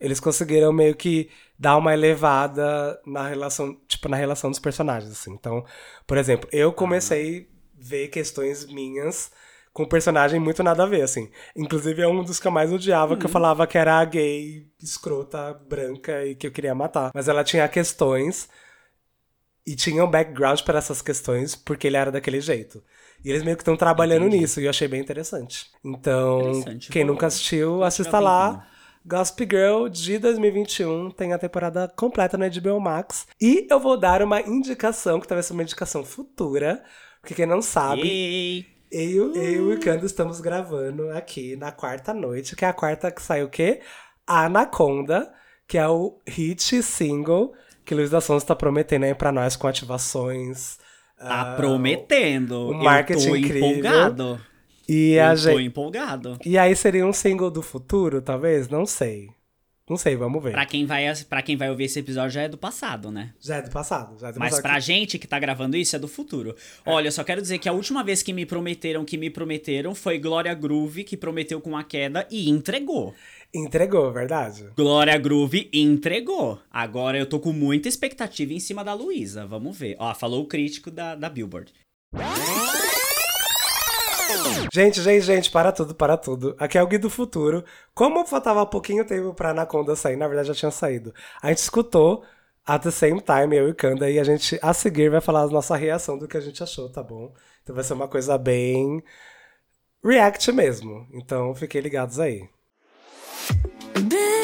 S1: eles conseguiram meio que dar uma elevada na relação, tipo, na relação dos personagens, assim. Então, por exemplo, eu comecei a ver questões minhas com um personagem muito nada a ver, assim. Inclusive, é um dos que eu mais odiava, que eu falava que era gay, escrota, branca e que eu queria matar. Mas ela tinha questões e tinha um background para essas questões porque ele era daquele jeito. E eles meio que estão trabalhando
S2: Entendi.
S1: nisso e eu achei bem interessante. Então,
S2: Interessante,
S1: quem
S2: vou-
S1: nunca assistiu, assista lá.
S2: tempinho.
S1: Gossip Girl de 2021 tem a temporada completa no HBO Max. E eu vou dar uma indicação, que talvez seja uma indicação futura, porque quem não sabe,
S2: Ei.
S1: eu, eu e o Cando estamos gravando aqui na quarta noite, que é a quarta que saiu o quê? Anaconda, que é o hit single que Luiz da Sonza está prometendo aí pra nós com ativações.
S2: Tá
S1: ah,
S2: prometendo.
S1: o marketing
S2: eu tô
S1: incrível.
S2: empolgado.
S1: E
S2: eu
S1: a
S2: tô
S1: gente.
S2: empolgado.
S1: E aí seria um single do futuro, talvez? Não sei. Não sei, vamos ver.
S2: Pra quem, vai, pra quem vai ouvir esse episódio já é do passado, né?
S1: Já é do passado. Já é do
S2: Mas
S1: passado.
S2: pra gente que tá gravando isso é do futuro. Olha, eu só quero dizer que a última vez que me prometeram que me prometeram foi Glória Groove, que prometeu com a queda e entregou.
S1: Entregou, verdade?
S2: Glória Groove entregou. Agora eu tô com muita expectativa em cima da Luísa. Vamos ver. Ó, falou o crítico da, da Billboard.
S1: Gente, gente, gente, para tudo, para tudo. Aqui é o Gui do Futuro. Como faltava pouquinho tempo pra Anaconda sair, na verdade já tinha saído. A gente escutou at the same time, eu e Kanda, e a gente, a seguir, vai falar a nossa reação do que a gente achou, tá bom? Então vai ser uma coisa bem react mesmo. Então fiquem ligados aí.
S7: É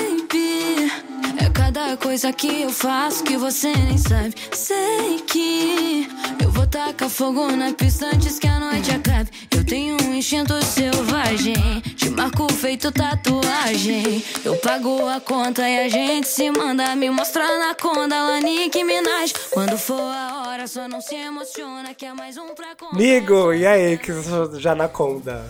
S7: cada coisa que eu faço que você nem sabe. Sei que eu vou tacar fogo na pista antes que a noite acabe. Eu tenho um instinto selvagem, te marco feito tatuagem. Eu pago a conta e a gente se manda. Me mostra na conda, lá Nicki Minaj. Quando for a hora, só não se emociona que é mais um pra contar.
S1: Amigo, e aí, que já Anaconda?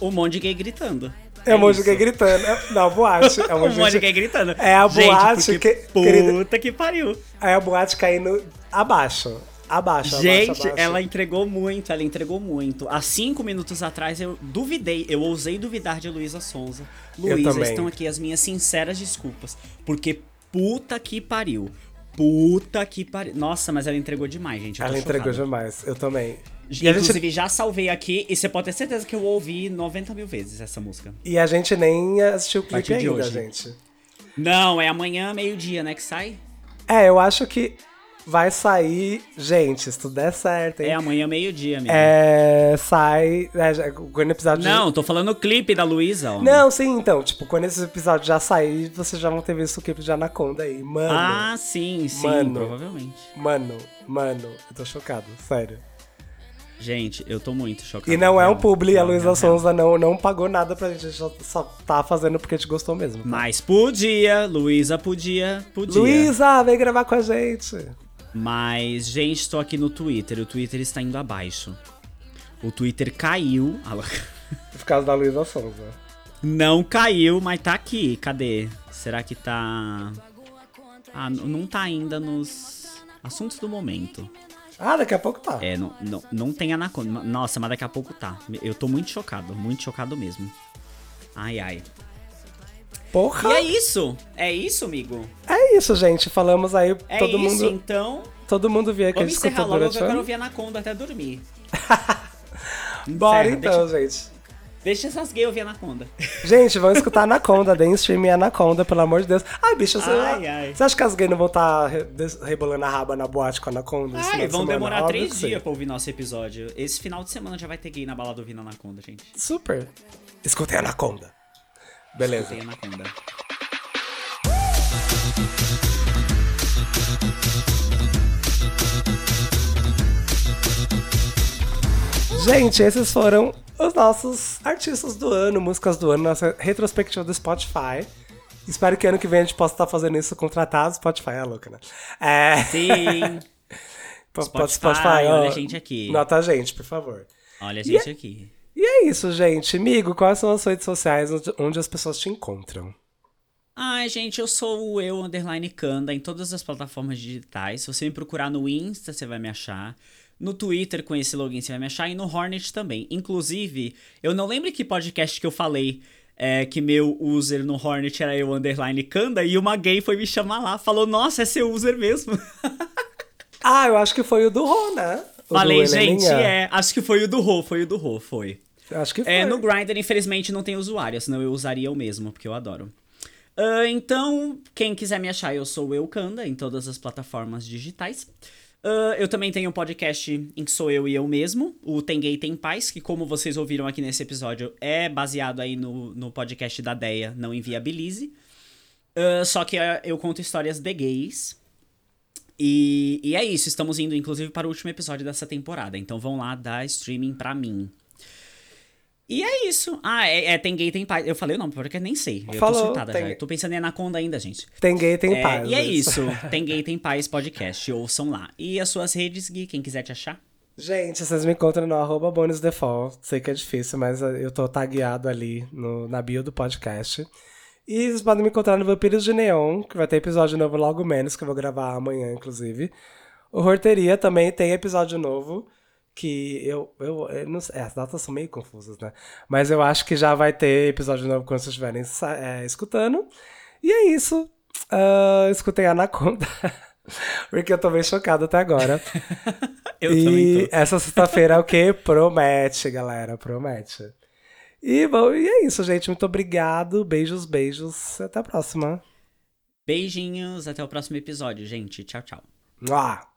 S2: Um monte de gay gritando.
S1: Emoji
S2: isso.
S1: gay gritando. É- Não, boate. É
S2: monte gay gritando.
S1: É a
S2: Gente,
S1: boate
S2: porque
S1: que-
S2: Puta que pariu.
S1: É a boate caindo abaixo. Abaixo,
S2: Gente,
S1: abaixo, abaixo.
S2: ela entregou muito, ela entregou muito. Há cinco minutos atrás eu duvidei, eu ousei duvidar de Luísa Sonza. Luísa, estão aqui as minhas sinceras desculpas. Porque puta que pariu. Puta que pariu. Nossa, mas ela entregou demais, gente.
S1: Ela entregou demais. Eu também. E
S2: Inclusive,
S1: gente,
S2: já salvei aqui e você pode ter certeza que eu ouvi 90 mil vezes essa música.
S1: e a gente nem assistiu o clipe ainda,
S2: hoje.
S1: gente.
S2: Não, é amanhã, meio-dia, né, que sai?
S1: É, eu acho que vai sair. Gente, se tudo der certo, hein?
S2: É amanhã, meio-dia, amigo.
S1: É, sai. É, quando o episódio.
S2: Não, tô falando o clipe da Luísa, ó.
S1: Não, sim, então. Tipo, quando esse episódio já sair, vocês já vão ter visto o clipe de Anaconda aí. Mano.
S2: Ah, sim, sim,
S1: Mano.
S2: provavelmente.
S1: Mano, mano, eu tô chocado, sério.
S2: Gente, eu tô muito chocado.
S1: E não é um publi, a Luísa. Sonza não, não pagou nada pra gente, a gente só, tá fazendo porque a gente gostou mesmo. tá?
S2: Mas podia, Luísa podia, podia.
S1: Luísa, vem gravar com a gente.
S2: Mas, gente, tô aqui no Twitter. O Twitter está indo abaixo. O Twitter caiu.
S1: Por causa da Luísa Sonza.
S2: Não caiu, mas tá aqui. Cadê? Será que tá. Ah, não tá ainda nos assuntos do momento.
S1: Ah, daqui a pouco tá.
S2: É, não, não, não tem anaconda. Nossa, mas daqui a pouco tá. Eu tô muito chocado, muito chocado mesmo. Ai, ai.
S1: Porra!
S2: E é isso. É isso, amigo.
S1: É isso, gente. Falamos aí,
S2: É
S1: todo
S2: isso,
S1: mundo.
S2: então.
S1: Todo mundo via que a gente
S2: encerrar
S1: escutou
S2: logo
S1: durante
S2: eu quero ouvir Anaconda até dormir.
S1: Bora
S2: Encerra,
S1: então, gente.
S2: Deixa essas gays ouvir Anaconda.
S1: Gente, vamos escutar Anaconda, deem stream em Anaconda, pelo amor de Deus. Ai, bicho, você,
S2: Ai, ai.
S1: você acha que as gays não vão estar rebolando a raba na boate com a Anaconda?
S2: Ai,
S1: de
S2: vão
S1: semana?
S2: demorar
S1: Óbvio
S2: três dias pra ouvir nosso episódio. Esse final de semana já vai ter gay na balada ouvindo Anaconda, gente.
S1: Super. Escutei Anaconda. Beleza.
S2: Tem Anaconda.
S1: Gente, esses foram os nossos artistas do ano, músicas do ano, nossa retrospectiva do Spotify. Espero que ano que vem a gente possa estar fazendo isso contratado. Spotify é louca, né? É.
S2: Sim.
S1: po-
S2: Spotify,
S1: ó,
S2: olha a gente aqui.
S1: Nota a gente, por favor.
S2: Olha a gente aqui.
S1: E é isso, gente. Amigo, quais são as redes sociais onde, onde as pessoas te encontram?
S2: Ai, gente, eu sou o eu underline Kanda em todas as plataformas digitais. Se você me procurar no Insta, você vai me achar. No Twitter, com esse login, você vai me achar. E no Hornet também. Inclusive, eu não lembro que podcast que eu falei é, que meu user no Hornet era eu underline Kanda. E uma gay foi me chamar lá. Falou, nossa, é seu user mesmo.
S1: Ah, eu acho que foi o do Rô, né? O
S2: Falei, gente, é. Acho que foi o do Rô, foi o do Rô, foi.
S1: Acho que foi.
S2: É, no Grindr, infelizmente, não tem usuário, senão eu usaria eu mesmo, porque eu adoro. Ah, então, quem quiser me achar, eu sou eu Kanda em todas as plataformas digitais. Ah, eu também tenho um podcast em que sou eu e eu mesmo, o Tem Gay Tem Paz, que como vocês ouviram aqui nesse episódio, é baseado aí no, no podcast da Deia, Não Inviabilize. Ah, só que ah, eu conto histórias de gays. E, e é isso, estamos indo inclusive para o último episódio dessa temporada, então vão lá dar streaming pra mim. E é isso. Ah, é, é, tem gay, tem paz. Eu falei o nome, porque eu nem sei. Eu
S1: Falou,
S2: tô surtada
S1: tem-
S2: já. Eu tô pensando em Anaconda ainda, gente.
S1: Tem gay, tem
S2: É,
S1: paz.
S2: e é isso. Tem gay, tem paz podcast. Ouçam lá. E as suas redes, Gui, quem quiser te achar?
S1: Gente, vocês me encontram no arroba bonusdefault. Sei que é difícil, mas eu tô tagueado ali no, na bio do podcast. E vocês podem me encontrar no Vampiros de Neon, que vai ter episódio novo logo menos, que eu vou gravar amanhã, inclusive. O Horteria também tem episódio novo, que eu, eu, eu não sei, é, as datas são meio confusas, né? Mas eu acho que já vai ter episódio novo quando vocês estiverem é, escutando. E é isso. Ah, escutem Anaconda. Porque eu tô bem chocado até agora.
S2: Eu
S1: e
S2: também tô.
S1: essa sexta-feira é o quê? Promete, galera, promete. E, bom, e é isso, gente. Muito obrigado. Beijos, beijos. Até a próxima.
S2: Beijinhos, até o próximo episódio, gente. Tchau, tchau.
S1: Mua.